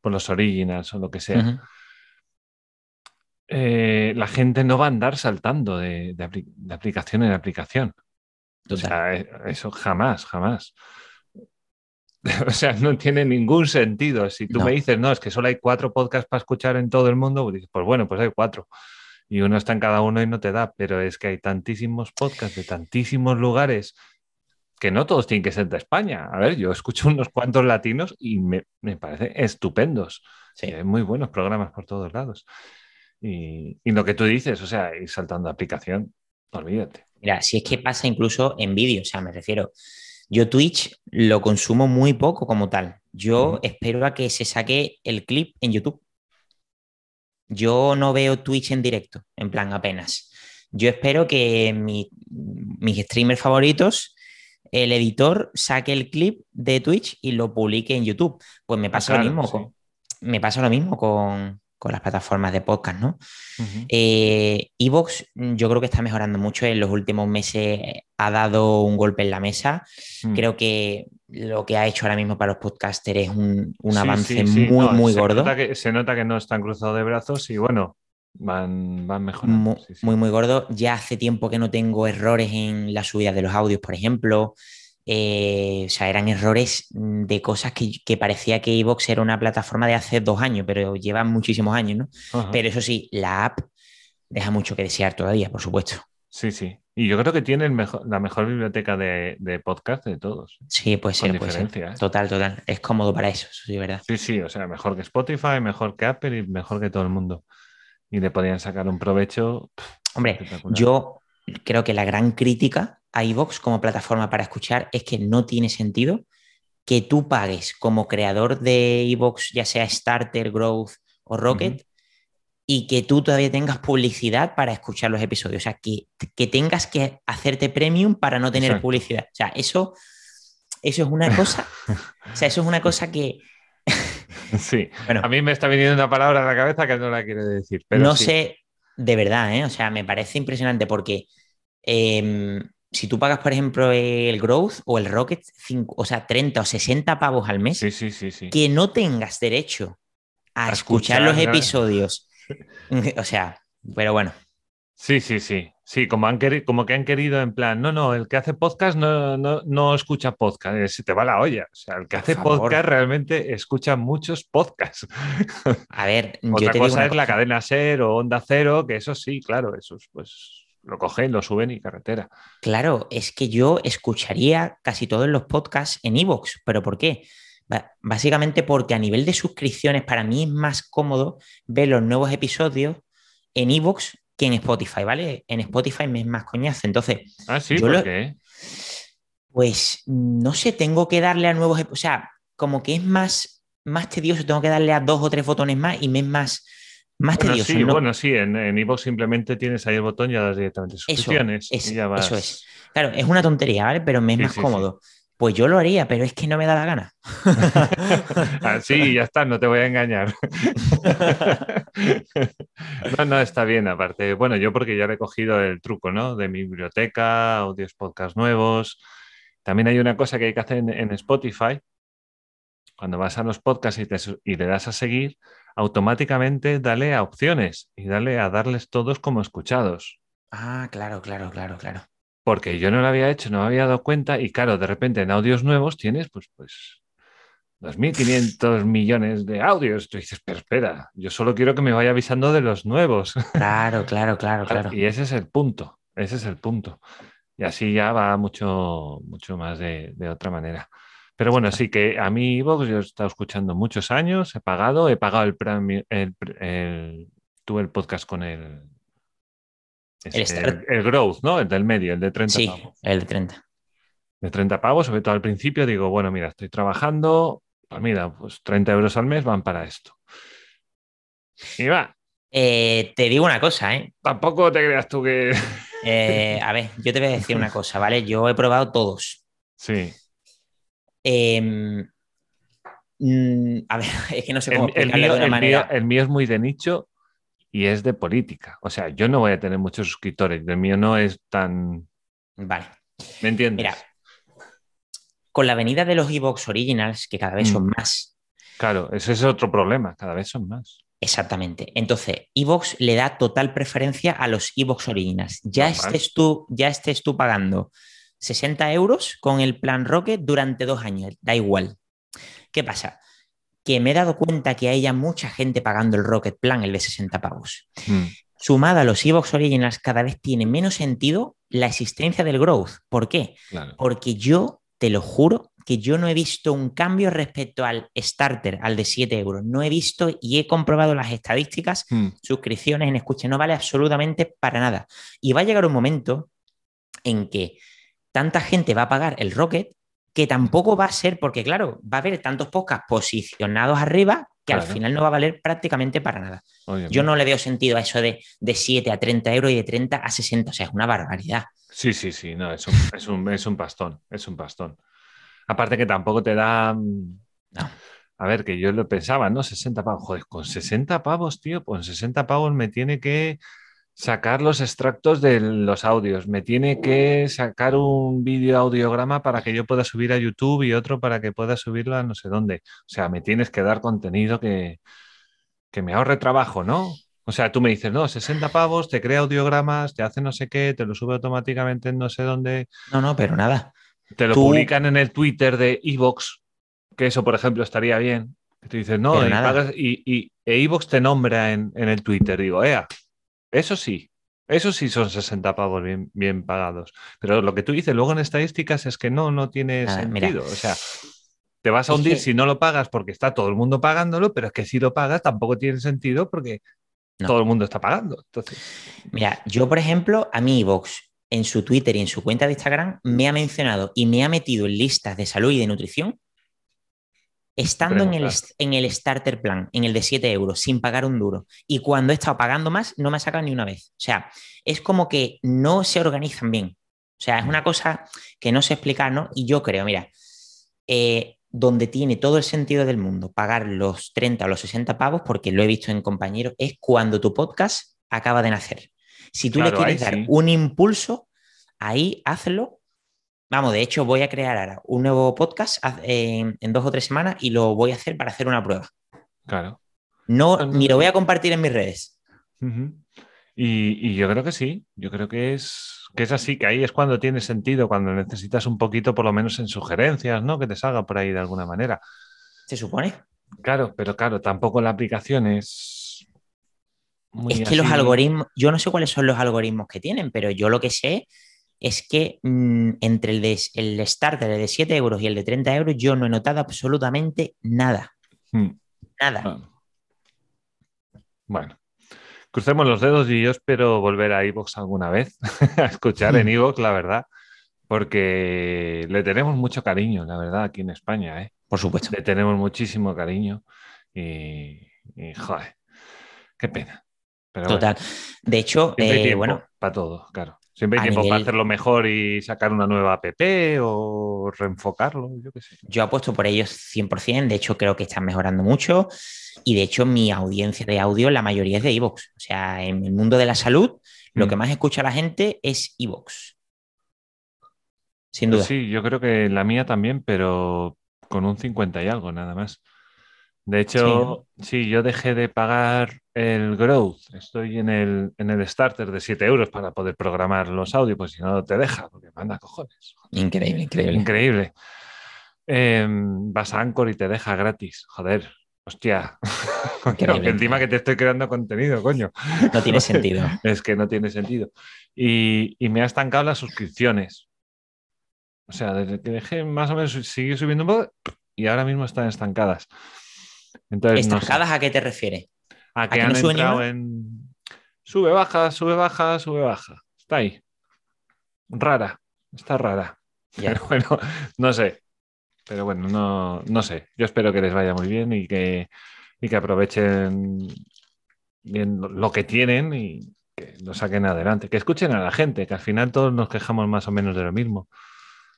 B: por los originals o lo que sea. Eh, la gente no va a andar saltando de, de apli- de aplicación en aplicación. O sea, eh, eso jamás, jamás. O sea, no tiene ningún sentido. Si tú
C: No.
B: me dices, no, es que solo hay cuatro podcasts para escuchar en todo el mundo, pues pues bueno, pues hay cuatro. Y uno está en cada uno y no te da, pero es que hay tantísimos podcasts de tantísimos lugares que no todos tienen que ser de España. A ver, yo escucho unos cuantos latinos y me, me parecen estupendos.
C: Sí.
B: Hay muy buenos programas por todos lados. Y, y lo que tú dices, o sea, ir saltando aplicación, olvídate.
C: Mira, si es que pasa incluso en vídeo, o sea, me refiero, yo Twitch lo consumo muy poco como tal. Yo espero a que se saque el clip en YouTube. Yo no veo Twitch en directo, en plan apenas. Yo espero que mi- mis streamers favoritos, el editor saque el clip de Twitch y lo publique en YouTube. Pues me pasa
B: Ah, claro,
C: lo mismo
B: sí.
C: con, me pasa lo mismo con, con las plataformas de podcast, ¿no? Eh, Evox, yo creo que está mejorando mucho. En los últimos meses ha dado un golpe en la mesa.
B: Mm.
C: Creo que lo que ha hecho ahora mismo para los podcasters es un, un
B: Sí,
C: avance
B: sí, sí,
C: muy,
B: no,
C: muy
B: se
C: gordo.
B: Nota que, se nota que no están cruzados de brazos y bueno, van, van mejorando.
C: Mu-
B: sí, sí.
C: Muy, muy gordo. Ya hace tiempo que no tengo errores en la subida de los audios, por ejemplo. Eh, o sea, eran errores mm, de cosas que, que parecía que Evox era una plataforma de hace dos años, pero llevan muchísimos años, ¿no?
B: Ajá.
C: Pero eso sí, la app deja mucho que desear todavía, por supuesto.
B: Sí, sí. Y yo creo que tiene el mejor, la mejor biblioteca de, de podcast de todos.
C: Sí, puede ser, puede ser.
B: ¿eh?
C: Total, total. Es cómodo para eso, eso sí, verdad.
B: Sí, sí, o sea, mejor que Spotify, mejor que Apple y mejor que todo el mundo. Y le podían sacar un provecho. pff,
C: Hombre, yo creo que la gran crítica a iVoox como plataforma para escuchar es que no tiene sentido que tú pagues como creador de iVoox, ya sea Starter, Growth o Rocket, y que tú todavía tengas publicidad para escuchar los episodios. O sea, que, que tengas que hacerte premium para no tener
B: Exacto.
C: publicidad. O sea, eso, eso es una cosa. o sea, eso es una cosa que.
B: Sí,
C: Bueno,
B: a mí me está viniendo una palabra a la cabeza que no la quiero decir. Pero
C: no
B: sí.
C: sé, de verdad, ¿eh? O sea, me parece impresionante porque em, si tú pagas, por ejemplo, el Growth o el Rocket, cinco- o sea, 30 o 60 pavos al mes,
B: Sí, sí, sí, sí.
C: que no tengas derecho a,
B: A
C: escuchar,
B: escuchar,
C: los episodios. o sea, pero bueno,
B: Sí, sí, sí. Sí, como, han queri- como que han querido en plan, no, no, el que hace podcast no, no, no escucha podcast, eh, se te va la olla. O sea, el que hace podcast realmente escucha muchos podcasts.
C: a ver, yo
B: Otra
C: digo
B: cosa
C: una
B: es la cadena Ser o Onda Cero, que eso sí, claro, esos pues lo cogen, lo suben y carretera.
C: Claro, es que yo escucharía casi todos los podcasts en iVoox, pero ¿por qué? Básicamente porque a nivel de suscripciones para mí es más cómodo ver los nuevos episodios en iVoox que en Spotify, ¿vale? En Spotify me es más coñazo. Entonces,
B: Ah, sí,
C: Yo
B: ¿por
C: lo-
B: qué?
C: pues no sé, tengo que darle a nuevos, ep- o sea, como que es más, más tedioso, tengo que darle a dos o tres botones más y me es más, más
B: Bueno,
C: tedioso.
B: sí,
C: ¿no?
B: bueno, sí, en, en simplemente tienes ahí el botón y ya das directamente suscripciones.
C: es-
B: y ya vas-
C: eso es. Claro, es una tontería, ¿vale? Pero me es
B: Sí,
C: más
B: sí, sí.
C: Pues yo lo haría, pero es que no me da la gana.
B: Ah, sí, ya está, no te voy a engañar. no, no, está bien, aparte. Bueno, yo porque ya he cogido el truco, ¿no? De mi biblioteca, audios, podcast nuevos. También hay una cosa que hay que hacer en, Spotify. Cuando vas a los podcasts y, y le das a seguir, automáticamente dale a opciones y dale a darles todos como escuchados.
C: Ah, claro, claro, claro, claro
B: porque yo no lo había hecho, no me había dado cuenta y claro, de repente en audios nuevos tienes pues, pues 2.500 millones de audios. Tú dices, pero espera, yo solo quiero que me vaya avisando de los nuevos.
C: Claro, claro, claro, claro.
B: Y ese es el punto, ese es el punto. Y así ya va mucho, mucho más de, otra manera. Pero bueno, sí que a mí Vox yo he estado escuchando muchos años, he pagado, he pagado el, el, el tuve el podcast con el, el, growth, ¿no? El del medio, el de 30
C: sí, el de 30.
B: De 30 pavos, sobre todo al principio, digo, bueno, mira, estoy trabajando, pues mira, pues 30 euros al mes van para esto. Y va.
C: Eh, te digo una cosa, ¿eh?
B: Tampoco te creas tú que.
C: Eh, a ver, yo te voy a decir una cosa, ¿vale? Yo he probado todos.
B: Sí.
C: Em, mm, a ver, es que no sé cómo
B: el, mío, de una manera. el mío es muy de nicho y es de política. O sea, yo no voy a tener muchos suscriptores, el mío no es tan...
C: Vale.
B: ¿Me entiendes? Mira,
C: con la venida de los Evox Originals, que cada vez son mm. más.
B: Claro, ese es otro problema, cada vez son más.
C: Exactamente. Entonces, Evox le da total preferencia a los Evox Originals. Ya estés, tú, ya estés tú pagando 60 euros con el plan Rocket durante dos años, da igual. ¿Qué pasa? Que me he dado cuenta que hay ya mucha gente pagando el Rocket Plan, el de 60 pavos. Hmm. Sumada a los Evox Originals, cada vez tiene menos sentido la existencia del growth. ¿Por qué? Porque yo, te lo juro, que yo no he visto un cambio respecto al starter, al de 7 euros. No he visto y he comprobado las estadísticas, hmm. suscripciones en escucha, no vale absolutamente para nada. Y va a llegar un momento en que tanta gente va a pagar el Rocket que tampoco va a ser, porque claro, va a haber tantos podcasts posicionados arriba que al final no va a valer prácticamente para nada. Yo no le veo sentido a eso de, de 7 a 30 euros y de 30 a 60, o sea, es una barbaridad.
B: Sí, sí, sí, no, es un, es un, es un pastón, es un pastón. Aparte que tampoco te da... Mm, a ver, que yo lo pensaba, ¿no? 60 pavos. Joder, con 60 pavos, tío, con 60 pavos me tiene que sacar los extractos de los audios. Me tiene que sacar un vídeo audiograma para que yo pueda subir a YouTube y otro para que pueda subirlo a no sé dónde. O sea, me tienes que dar contenido que, que me ahorre trabajo, ¿no? O sea, tú me dices, no, 60 pavos, te crea audiogramas, te hace no sé qué, te lo sube automáticamente en no sé dónde.
C: No, no, pero nada.
B: Te lo publican en el Twitter de Evox, que eso, por ejemplo, estaría bien. Que tú dices, no, y, pagas, y, y Evox te nombra en, en el Twitter. Digo, ea, eso sí, eso sí son 60 pavos bien, bien pagados. Pero lo que tú dices luego en estadísticas es que no, no tiene sentido. O sea, te vas a hundir si no lo pagas porque está todo el mundo pagándolo, pero es que si lo pagas tampoco tiene sentido porque todo el mundo está pagando. Entonces...
C: Mira, yo por ejemplo, a mi Vox en su Twitter y en su cuenta de Instagram me ha mencionado y me ha metido en listas de salud y de nutrición estando en el, en el, starter plan, en el de 7 euros, sin pagar un duro. Y cuando he estado pagando más, no me ha sacado ni una vez. O sea, es como que no se organizan bien. O sea, es una cosa que no sé explicar, ¿no? Y yo creo, mira, eh, donde tiene todo el sentido del mundo pagar los 30 o los 60 pavos, porque lo he visto en compañeros, es cuando tu podcast acaba de nacer. Si tú le quieres dar un impulso, ahí hazlo Vamos, de hecho, voy a crear ahora un nuevo podcast en, dos o tres semanas y lo voy a hacer para hacer una prueba.
B: Claro.
C: No, ni lo voy a compartir en mis redes.
B: y, yo creo que sí, yo creo que es, que es así, que ahí es cuando tiene sentido, cuando necesitas un poquito, por lo menos en sugerencias, ¿no? Que te salga por ahí de alguna manera.
C: ¿Se supone?
B: Claro, pero claro, tampoco la aplicación es...
C: Muy es que los algoritmos, yo no sé cuáles son los algoritmos que tienen, pero yo lo que sé es que mm, entre el, de, el starter de 7 euros y el de 30 euros yo no he notado absolutamente nada. Hmm. Nada.
B: Bueno. Crucemos los dedos y yo espero volver a Evox alguna vez, a escuchar en Evox, la verdad, porque le tenemos mucho cariño, la verdad, aquí en España. ¿eh?
C: Por supuesto.
B: Le tenemos muchísimo cariño y, joder, qué pena.
C: Total. De hecho, eh, bueno.
B: Para todo, claro Siempre hay tiempo para hacerlo mejor y sacar una nueva app o reenfocarlo, yo qué sé.
C: Yo apuesto por ellos 100%, de hecho creo que están mejorando mucho y de hecho mi audiencia de audio, la mayoría es de Evox. O sea, en el mundo de la salud, lo
B: Mm.
C: que más escucha la gente es Evox. Sin
B: Pues
C: duda.
B: sí, yo creo que la mía también, pero con un 50 y algo, nada más. De hecho, sí, yo dejé de pagar el Growth. Estoy en el, en el starter de 7 euros para poder programar los audios, pues si no te deja, porque manda cojones.
C: Increíble, increíble.
B: Increíble. Em, vas a Anchor y te deja gratis. Joder, hostia. Coño,
C: Increíble,
B: que encima que te estoy creando contenido, coño.
C: No tiene sentido.
B: Es que no tiene sentido. Y, y me ha estancado las suscripciones. O sea, desde que dejé más o menos sigue subiendo un poco y ahora mismo están estancadas. Entonces, no sé.
C: ¿Estancadas a qué te refieres?
B: A que
C: que
B: han
C: no
B: entrado en. Sube, baja, sube, baja, sube, baja. Está ahí. Rara. Está rara.
C: Ya.
B: Pero bueno, no sé. Pero bueno, no, no sé. Yo espero que les vaya muy bien y que, y que aprovechen bien lo que tienen y que lo saquen adelante. Que escuchen a la gente, que al final todos nos quejamos más o menos de lo mismo.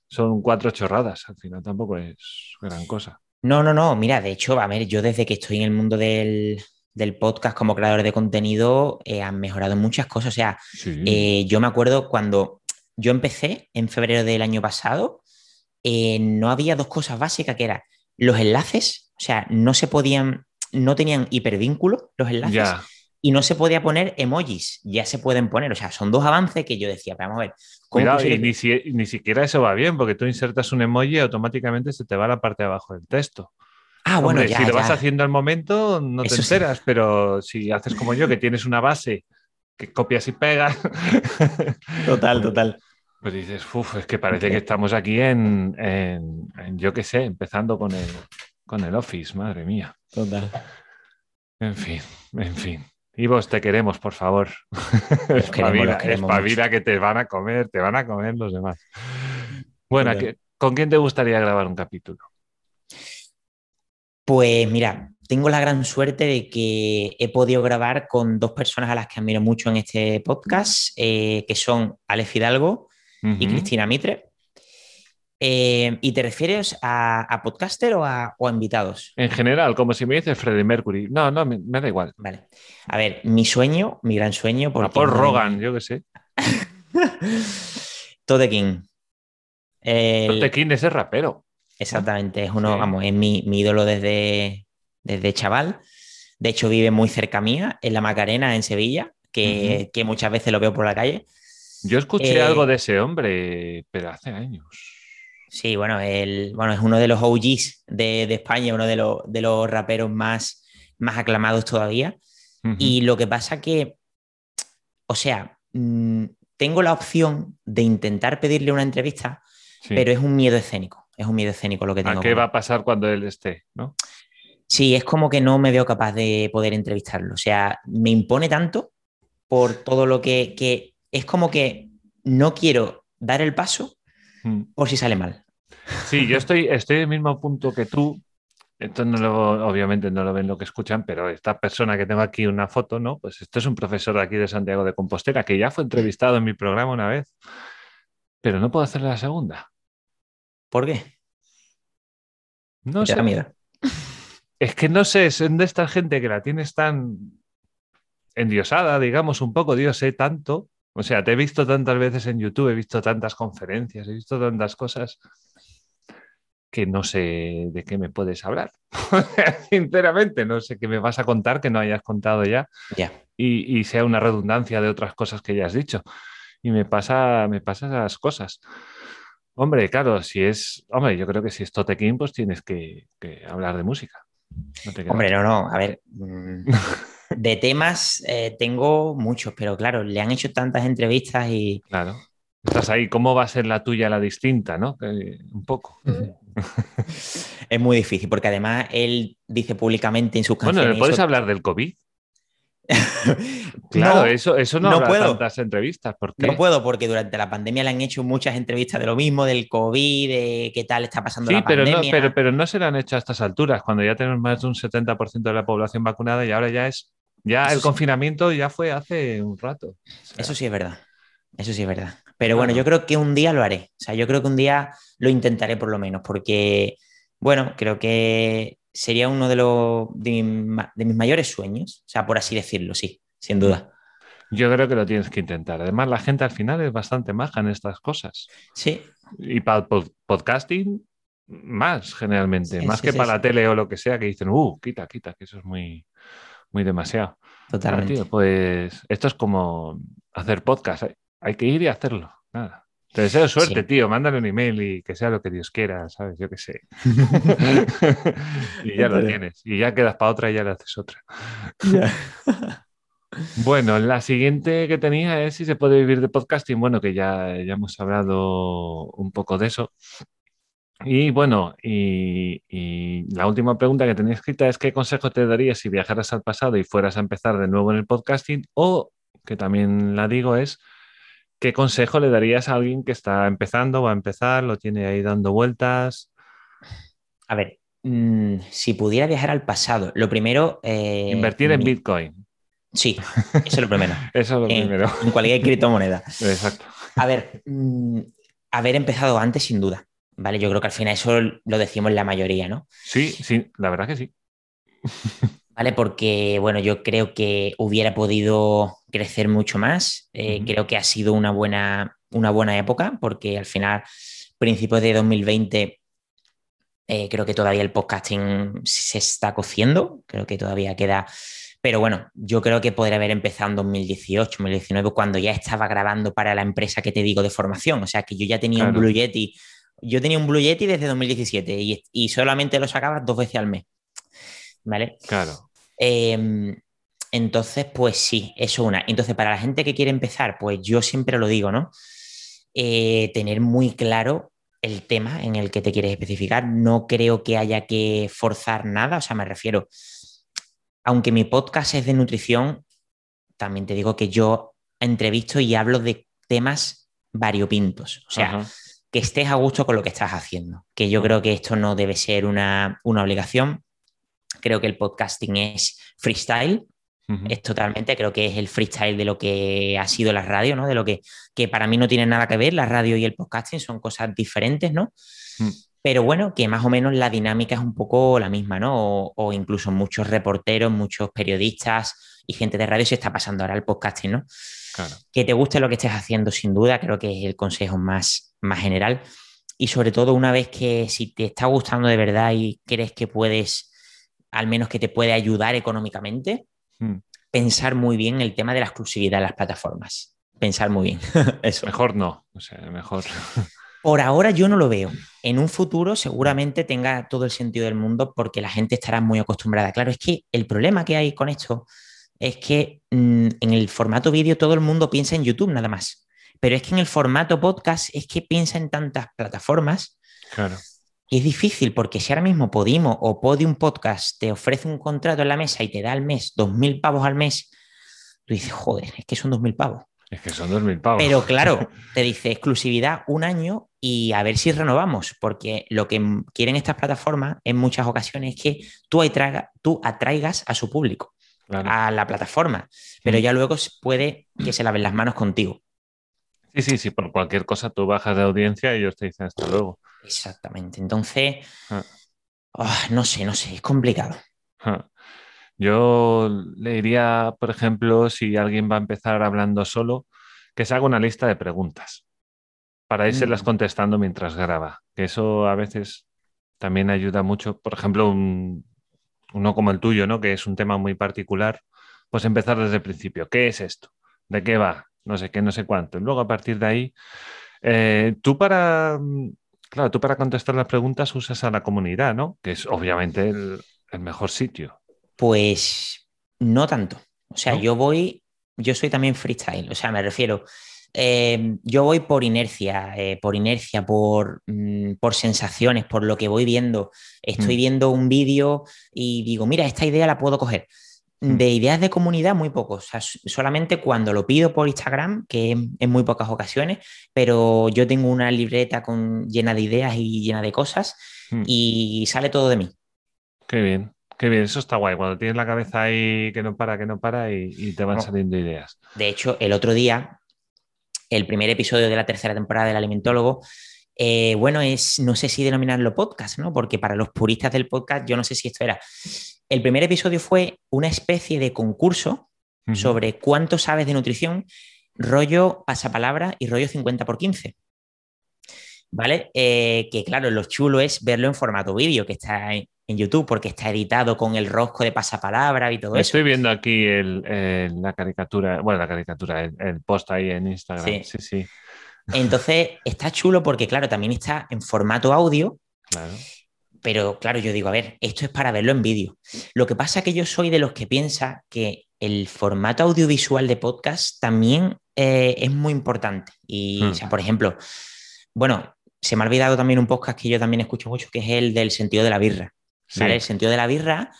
B: Son cuatro chorradas, al final tampoco es gran cosa.
C: No, no, no. Mira, de hecho, a ver, yo desde que estoy en el mundo del, del podcast como creador de contenido, eh, han mejorado muchas cosas. O sea,
B: Sí.
C: eh, yo me acuerdo cuando yo empecé en febrero del año pasado, eh, no había dos cosas básicas que eran los enlaces, o sea, no se podían, no tenían hipervínculos los enlaces. Y no se podía poner emojis, ya se pueden poner, o sea, son dos avances que yo decía, vamos a ver, ¿cómo
B: Cuidado, y ni, si- ni siquiera eso va bien, porque tú insertas un emoji y automáticamente se te va la parte de abajo del texto.
C: Ah, bueno, ya,
B: si lo vas haciendo al momento, no te
C: sí.
B: enteras, pero si haces como yo, que tienes una base que copias y pegas,
C: Total, total.
B: pues dices, uff, es que parece que estamos aquí en, en- en, yo qué sé, empezando con el, con el Office, madre mía.
C: Total.
B: En fin, en fin. Y vos te queremos, por favor. espabila,
C: los queremos
B: espabila que te van a comer, te van a comer los demás. Bueno,
C: Total.
B: ¿qué- ¿con quién te gustaría grabar un capítulo?
C: Pues mira, tengo la gran suerte de que he podido grabar con dos personas a las que admiro mucho en este podcast, eh, que son Alex Fidalgo y. Cristina Mitre. Eh, ¿Y te refieres a, a podcaster o a, o a invitados?
B: En general, como si me dices Freddie Mercury. No, no, me, me da igual.
C: Vale. A ver, mi sueño, mi gran sueño.
B: A
C: porque
B: Paul Rogan, yo qué sé.
C: Todd King. El-
B: King es el rapero.
C: Exactamente, es uno,
B: Sí.
C: vamos, es mi, mi ídolo desde, desde chaval. De hecho, vive muy cerca mía, en la Macarena, en Sevilla, que, que muchas veces lo veo por la calle.
B: Yo escuché
C: Eh,
B: algo de ese hombre, pero hace años.
C: Sí, bueno, él, bueno, es uno de los OGs de, de España, uno de los, de los raperos más, más aclamados todavía. Y lo que pasa que, o sea, mm, tengo la opción de intentar pedirle una entrevista,
B: Sí.
C: pero es un miedo escénico. Es un miedo escénico lo que tengo.
B: ¿A qué va a pasar cuando él esté? ¿no?
C: Sí, es como que no me veo capaz de poder entrevistarlo. O sea, me impone tanto por todo lo que, que es como que no quiero dar el paso
B: Mm.
C: por si sale mal.
B: Sí, yo estoy, estoy en el mismo punto que tú. Esto no lo, obviamente no lo ven lo que escuchan, pero esta persona que tengo aquí una foto, ¿no? Pues esto es un profesor de aquí de Santiago de Compostela que ya fue entrevistado en mi programa una vez, pero no puedo hacerle la segunda.
C: ¿Por qué?
B: No
C: ¿Te
B: sé.
C: miedo?
B: Es que no sé, son de esta gente que la tienes tan endiosada, digamos, un poco, Dios, sé tanto. O sea, te he visto tantas veces en YouTube, he visto tantas conferencias, he visto tantas cosas que no sé de qué me puedes hablar. Sinceramente, no sé qué me vas a contar que no hayas contado ya
C: Ya.
B: y, y sea una redundancia de otras cosas que ya has dicho. Y me pasa, me pasa esas cosas. Hombre, claro, si es, hombre, yo creo que si es Tote King, pues tienes que, que hablar de música. No te queda
C: Hombre, no, no. A ver, mm, de temas eh, tengo muchos, pero claro, le han hecho tantas entrevistas y
B: Claro. Estás ahí, ¿cómo va a ser la tuya la distinta, no? Eh, un poco.
C: es muy difícil, porque además él dice públicamente en sus
B: Bueno,
C: canciones.
B: ¿le puedes
C: eso-
B: hablar del COVID? Claro,
C: No,
B: eso, eso no,
C: no
B: habrá
C: puedo.
B: tantas entrevistas. ¿Por qué?
C: No puedo porque durante la pandemia le han hecho muchas entrevistas de lo mismo, del COVID, de qué tal está pasando
B: Sí,
C: la
B: pero no, pero, pero no se lo han hecho a estas alturas, cuando ya tenemos más de un 70% de la población vacunada y ahora ya es, ya
C: Eso
B: el
C: sí.
B: confinamiento ya fue hace un rato. O sea,
C: Eso sí es verdad. Eso sí es verdad. Pero bueno, yo creo que un día lo haré. O sea, yo creo que un día lo intentaré por lo menos, porque, bueno, creo que sería uno de, los, de, mis mayores sueños, o sea, por así decirlo, sí, sin duda.
B: Yo creo que lo tienes que intentar. Además, la gente al final es bastante maja en estas cosas.
C: Sí.
B: Y para podcasting, más generalmente, más que para la tele o lo que sea, que dicen, uh, quita, quita, que eso es muy, muy demasiado.
C: Totalmente.
B: pues esto es como hacer podcast. Hay, que ir y hacerlo. Nada. Te deseo suerte, tío. Mándale un email y que sea lo que Dios quiera, ¿sabes? Yo qué sé. y ya lo tienes. Y ya quedas para otra y ya le haces otra. bueno, la siguiente que tenía es si se puede vivir de podcasting. Bueno, que ya, ya hemos hablado un poco de eso. Y bueno, y, la última pregunta que tenía escrita es ¿qué consejo te darías si viajaras al pasado y fueras a empezar de nuevo en el podcasting? O, que también la digo, es ¿qué consejo le darías a alguien que está empezando, va a empezar, lo tiene ahí dando vueltas?
C: A ver, mm, si pudiera viajar al pasado, lo primero...
B: Eh, Invertir en Bitcoin.
C: Sí, eso es lo primero.
B: eso es lo primero.
C: En cualquier criptomoneda.
B: Exacto.
C: A ver, mm, haber empezado antes, sin duda. ¿vale? Yo creo que al final eso lo decimos la mayoría, ¿no?
B: Sí, sí, la verdad que sí.
C: ¿Vale? Porque, bueno, yo creo que hubiera podido crecer mucho más. Eh, creo que ha sido una buena, una buena época, porque al final, principios de 2020, eh, creo que todavía el podcasting se está cociendo. Creo que todavía queda. Pero bueno, yo creo que podría haber empezado en 2018, 2019, cuando ya estaba grabando para la empresa que te digo de formación. O sea, que yo ya tenía un Blue Yeti yo tenía un Blue Yeti desde 2017 y, solamente lo sacaba dos veces al mes. ¿Vale?
B: Claro.
C: Em, entonces, pues sí, eso una. Entonces, para la gente que quiere empezar, pues yo siempre lo digo, ¿no? Eh, tener muy claro el tema en el que te quieres especificar. No creo que haya que forzar nada, o sea, me refiero, aunque mi podcast es de nutrición, también te digo que yo entrevisto y hablo de temas variopintos. O sea, que estés a gusto con lo que estás haciendo, que yo creo que esto no debe ser una, obligación. Creo que el podcasting es freestyle, es totalmente, creo que es el freestyle de lo que ha sido la radio, ¿no? De lo que, que para mí no tiene nada que ver, la radio y el podcasting son cosas diferentes, ¿no? Mm. Pero bueno, que más o menos la dinámica es un poco la misma, ¿no? O, o, incluso muchos reporteros, muchos periodistas y gente de radio se está pasando ahora al podcasting, ¿no? Que te guste lo que estés haciendo, sin duda, creo que es el consejo más, más general. Y sobre todo, una vez que si te está gustando de verdad y crees que puedes, al menos que te puede ayudar económicamente, hmm. pensar muy bien el tema de la exclusividad de las plataformas. Pensar muy bien. Eso.
B: Mejor no, o sea, mejor.
C: Por ahora yo no lo veo. En un futuro seguramente tenga todo el sentido del mundo porque la gente estará muy acostumbrada. Claro, es que el problema que hay con esto es que mm, en el formato vídeo todo el mundo piensa en YouTube nada más. Pero es que en el formato podcast es que piensa en tantas plataformas.
B: Claro.
C: Y es difícil porque si ahora mismo Podimo o Podium Podcast te ofrece un contrato en la mesa y te da al mes 2.000 pavos al mes, tú dices, joder, es que son 2.000 pavos.
B: Es que son 2.000 pavos.
C: Pero claro, te dice exclusividad un año y a ver si renovamos, porque lo que quieren estas plataformas en muchas ocasiones es que tú, tú atraigas a su público a la plataforma, pero mm. ya luego puede que se laven las manos contigo.
B: Sí, sí, sí, por cualquier cosa tú bajas de audiencia y ellos te dicen hasta luego.
C: Exactamente, entonces, ah. Ah, no sé, no sé, es complicado.
B: Ah. Yo le diría, por ejemplo, si alguien va a empezar hablando solo, que se haga una lista de preguntas para irse las mm. contestando mientras graba, que eso a veces también ayuda mucho. Por ejemplo, un, uno como el tuyo, ¿no? Que es un tema muy particular, pues empezar desde el principio. ¿Qué es esto? ¿De qué va? No sé qué, no sé cuánto. Y luego a partir de ahí, eh, tú para, claro, tú para contestar las preguntas usas a la comunidad, ¿no? Que es obviamente el, mejor sitio.
C: Pues no tanto. O sea, yo voy, yo soy también freestyle, o sea, me refiero, eh, yo voy por inercia, eh, por inercia, por, mm, por, sensaciones, por lo que voy viendo. Estoy mm. viendo un vídeo y digo, mira, esta idea la puedo coger. Mm. De ideas de comunidad, muy pocos. solamente cuando lo pido por Instagram, que en muy pocas ocasiones, pero yo tengo una libreta con, llena de ideas y llena de cosas y sale todo de mí.
B: Qué bien. Qué bien, eso está guay. Cuando tienes la cabeza ahí que no para, que no para y, te van saliendo ideas.
C: De hecho, el otro día el primer episodio de la tercera temporada del Alimentólogo, eh, bueno, es, no sé si denominarlo podcast, ¿no? Porque para los puristas del podcast, yo no sé si esto era. El primer episodio fue una especie de concurso sobre cuánto sabes de nutrición, rollo pasapalabra y rollo 50 por 15. ¿Vale? Eh, que claro, lo chulo es verlo en formato vídeo, que está en, YouTube, porque está editado con el rosco de pasapalabra y todo eso.
B: Estoy viendo aquí la caricatura, bueno, la caricatura, el, post ahí en Instagram. sí. sí.
C: Entonces está chulo porque, claro, también está en formato audio.
B: Claro.
C: Pero claro, yo digo, a ver, esto es para verlo en vídeo. Lo que pasa es que yo soy de los que piensa que el formato audiovisual de podcast también eh, es muy importante. Y, o sea, hmm. por ejemplo, bueno, se me ha olvidado también un podcast que yo también escucho mucho, que es el del sentido de la birra. El sentido de la birra,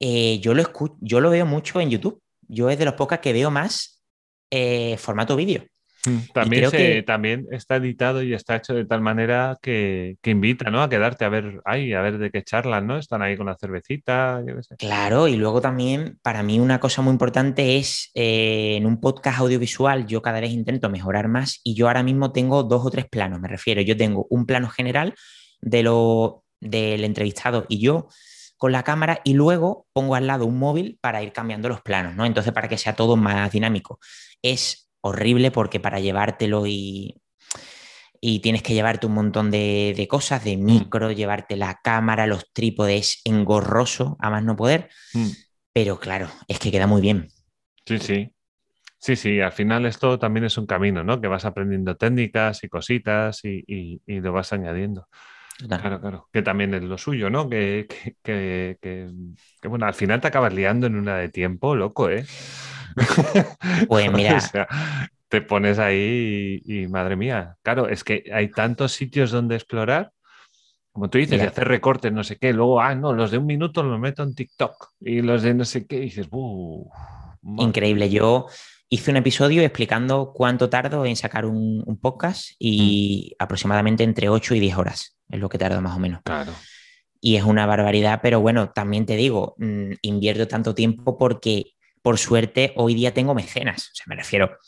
C: eh, yo, lo escucho, yo lo veo mucho en YouTube. Yo es de los podcasts que veo más eh, formato vídeo.
B: Mm, también, que... también está editado y está hecho de tal manera que, invita ¿no? a quedarte a ver ahí, a ver de qué charlan, ¿no? Están ahí con la cervecita,
C: Claro, y luego también para mí una cosa muy importante es eh, en un podcast audiovisual yo cada vez intento mejorar más y yo ahora mismo tengo dos o tres planos, me refiero, yo tengo un plano general de lo, del entrevistado y yo con la cámara y luego pongo al lado un móvil para ir cambiando los planos, ¿no? Entonces para que sea todo más dinámico. Es horrible porque para llevártelo y, y tienes que llevarte un montón de, cosas, de mm. micro, llevarte la cámara, los trípodes, engorroso, a más no poder. Mm. Pero claro, es que queda muy bien.
B: Sí, sí. Sí, sí, al final esto también es un camino, ¿no? Que vas aprendiendo técnicas y cositas y, lo vas añadiendo. Claro. claro, Que también es lo suyo, ¿no? Que, que, bueno, al final te acabas liando en una de tiempo, loco, ¿eh?
C: Pues mira.
B: te pones ahí y, madre mía. Claro, es que hay tantos sitios donde explorar. Como tú dices, hacer recortes, no sé qué. Luego, ah, no, los de un minuto los meto en TikTok. Y los de no sé qué, dices,
C: Increíble. Yo hice un episodio explicando cuánto tardo en sacar un, podcast y mm. aproximadamente entre 8 y 10 horas es lo que tarda más o menos.
B: Claro.
C: Y es una barbaridad, pero bueno, también te digo, mm, invierto tanto tiempo porque por suerte, hoy día tengo mecenas. O sea, me refiero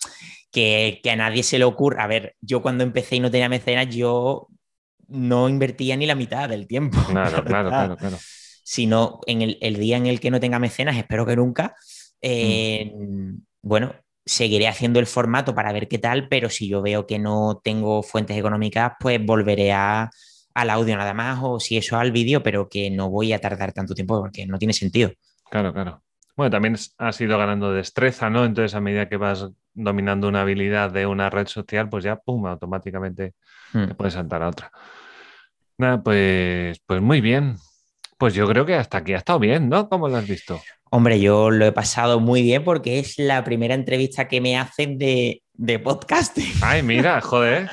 C: que, a nadie se le ocurra. A ver, yo cuando empecé y no tenía mecenas, yo no invertía ni la mitad del tiempo.
B: Claro, claro, claro, claro.
C: Sino en el, día en el que no tenga mecenas, espero que nunca. Eh, mm. Bueno, seguiré haciendo el formato para ver qué tal, pero si yo veo que no tengo fuentes económicas, pues volveré a, al audio nada más o si eso al vídeo, pero que no voy a tardar tanto tiempo porque no tiene sentido.
B: Claro, claro. Bueno, también has ido ganando destreza, ¿no? Entonces, a medida que vas dominando una habilidad de una red social, pues ya, pum, automáticamente te hmm. puedes saltar a otra. Nada, pues, pues muy bien. Pues yo creo que hasta aquí ha estado bien, ¿no? ¿Cómo lo has visto?
C: Hombre, yo lo he pasado muy bien porque es la primera entrevista que me hacen de, de podcasting.
B: Ay, mira, joder.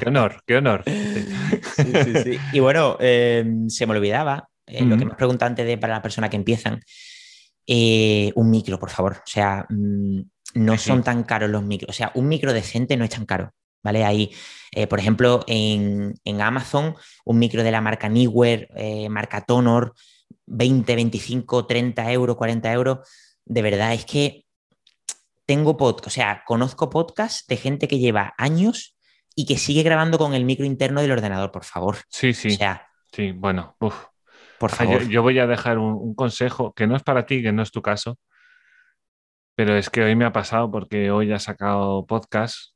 B: Qué honor, qué honor.
C: Sí, sí, sí. Y bueno, em, se me olvidaba eh, lo que me has preguntado antes de para las personas que empiezan. Eh, un micro, por favor. O sea, mm, no son tan caros los micros. O sea, un micro decente no es tan caro. ¿Vale? Ahí, eh, por ejemplo, en, Amazon, un micro de la marca Neewer, eh, marca Tonor, 20, 25, 30 euros, 40 euros. De verdad, es que tengo podcast, o sea, conozco podcasts de gente que lleva años y que sigue grabando con el micro interno del ordenador, por favor.
B: Sí, sí.
C: O sea,
B: sí, bueno, uf.
C: Por favor.
B: Yo, voy a dejar un, consejo que no es para ti, que no es tu caso, pero es que hoy me ha pasado porque hoy ha sacado podcast.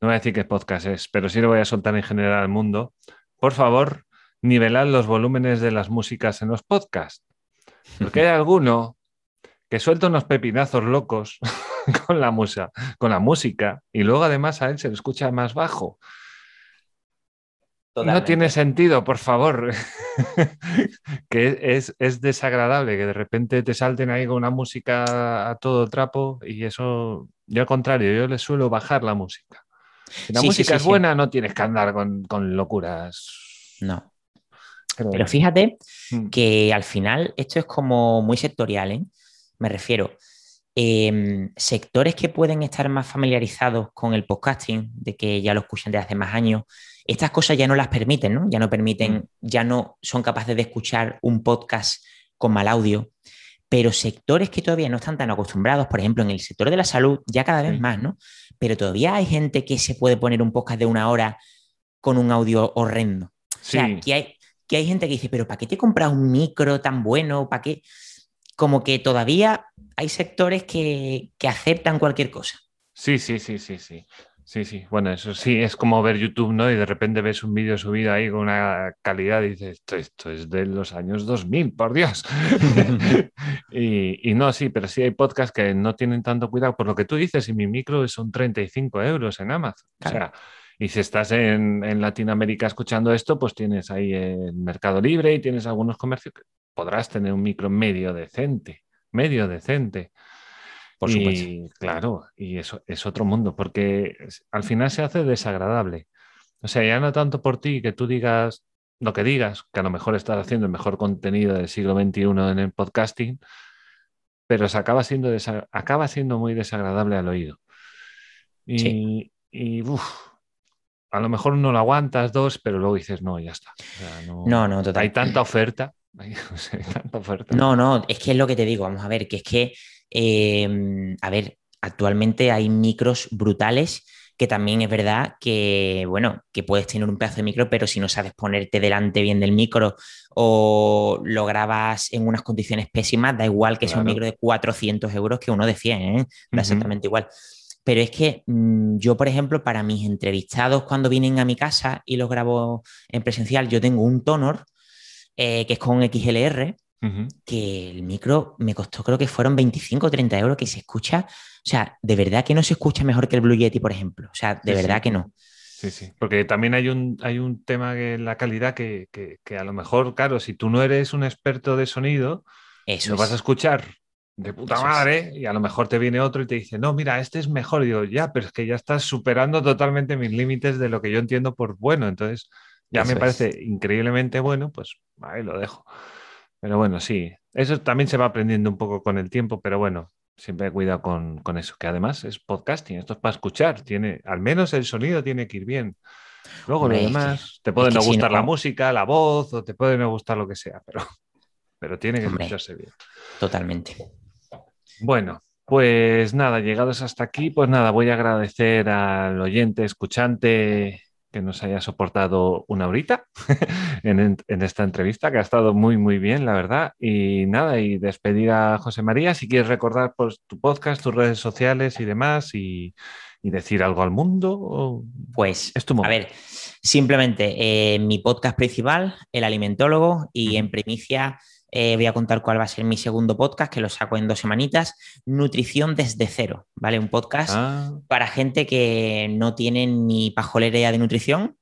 B: No voy a decir qué podcast es, pero sí lo voy a soltar en general al mundo. Por favor, nivelad los volúmenes de las músicas en los podcasts. Porque hay alguno que suelta unos pepinazos locos con la, musa, con la música y luego además a él se le escucha más bajo. No tiene sentido, por favor. que es, desagradable que de repente te salten ahí con una música a todo trapo y eso, yo al contrario, yo le suelo bajar la música. Si la música es buena, no tienes que andar con, locuras.
C: No. Pero, fíjate mm. que al final esto es como muy sectorial, ¿eh? Me refiero. Em, sectores que pueden estar más familiarizados con el podcasting, de que ya lo escuchan desde hace más años, estas cosas ya no las permiten, ¿no? Ya no permiten, mm. ya no son capaces de escuchar un podcast con mal audio. pero sectores que todavía no están tan acostumbrados, por ejemplo, en el sector de la salud, ya cada vez más, ¿no? Pero todavía hay gente que se puede poner un podcast de una hora con un audio horrendo. O sea, que hay, que hay gente que dice, pero ¿para qué te compras un micro tan bueno? ¿Para qué? Como que todavía hay sectores que, que aceptan cualquier cosa.
B: Sí, sí, sí, sí, sí. Sí, sí, bueno, eso sí, es como ver YouTube, ¿no? Y de repente ves un vídeo subido ahí con una calidad y dices, esto, esto es de los años 2000, por Dios. y, no, sí, pero sí hay podcasts que no tienen tanto cuidado. Por lo que tú dices, y mi micro son 35 euros en Amazon. O sea, y si estás en, en, Latinoamérica escuchando esto, pues tienes ahí el Mercado Libre y tienes algunos comercios que podrás tener un micro medio decente, medio decente.
C: Por supuesto. Y
B: claro, y eso es otro mundo, porque al final se hace desagradable. O sea, ya no tanto por ti que tú digas lo que digas, que a lo mejor estás haciendo el mejor contenido del siglo XXI en el podcasting, pero se acaba siendo, acaba siendo muy desagradable al oído. Y, y a lo mejor no lo aguantas dos, pero luego dices, no, ya está.
C: no, no, no total.
B: Hay tanta oferta. Hay, tanta oferta.
C: No, no, es que es lo que te digo, vamos a ver, que es que Em, a ver, actualmente hay micros brutales que también es verdad que, bueno, que puedes tener un pedazo de micro, pero si no sabes ponerte delante bien del micro o lo grabas en unas condiciones pésimas, da igual que sea un micro de 400 euros que uno de 100, ¿eh? da exactamente igual. Pero es que mm, yo, por ejemplo, para mis entrevistados cuando vienen a mi casa y los grabo en presencial, yo tengo un tonor eh, que es con XLR, que el micro me costó, creo que fueron 25 o 30 euros, que se escucha, o sea, de verdad que no se escucha mejor que el Blue Yeti, por ejemplo, o sea, de verdad que no.
B: Sí, sí, porque también hay un, hay un tema en la calidad que, a lo mejor, claro, si tú no eres un experto de sonido, lo vas a escuchar de puta madre y a lo mejor te viene otro y te dice, no, mira, este es mejor. Y digo, ya, pero es que ya estás superando totalmente mis límites de lo que yo entiendo por bueno. Entonces, ya me parece increíblemente bueno, pues ahí lo dejo. Pero bueno, sí, eso también se va aprendiendo un poco con el tiempo, pero bueno, siempre cuidado con, con eso, que además es podcasting, esto es para escuchar, tiene, al menos el sonido tiene que ir bien. Luego lo demás, te puede no gustar la música, la voz, o te puede no gustar lo que sea, pero, pero tiene que escucharse bien.
C: Totalmente.
B: Bueno, pues nada, llegados hasta aquí, pues nada, voy a agradecer al oyente, escuchante que nos haya soportado una horita en, esta entrevista, que ha estado muy, muy bien, la verdad. Y nada, y despedir a José María, si quieres recordar pues, tu podcast, tus redes sociales y demás, y, decir algo al mundo.
C: Pues, es tu a ver, simplemente eh, mi podcast principal, El Alimentólogo, y en primicia eh, voy a contar cuál va a ser mi segundo podcast, que lo saco en dos semanitas. Nutrición desde cero, ¿vale? Un podcast ah. para gente que no tiene ni pajolera de nutrición,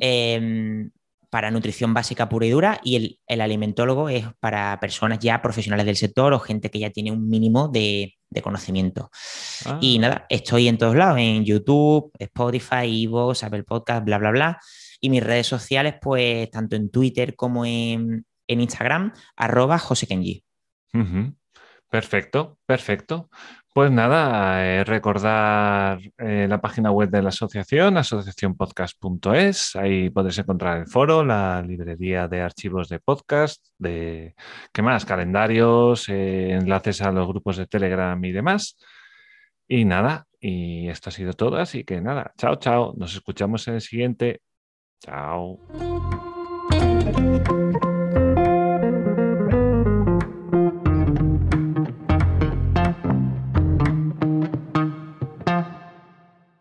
C: em, para nutrición básica pura y dura, y el, alimentólogo es para personas ya profesionales del sector o gente que ya tiene un mínimo de, conocimiento. Y ah. nada, estoy en todos lados, en YouTube, Spotify, Evox, Apple Podcast, bla, bla, bla. Y mis redes sociales, pues tanto en Twitter como en, en Instagram, arroba José Kenji.
B: Perfecto, perfecto. Pues nada, eh, recordar eh, la página web de la asociación, asociacionpodcast.es. Ahí podréis encontrar el foro, la librería de archivos de podcast, de qué más, calendarios, eh, enlaces a los grupos de Telegram y demás. Y nada, y esto ha sido todo, así que nada, chao, chao. Nos escuchamos en el siguiente. Chao.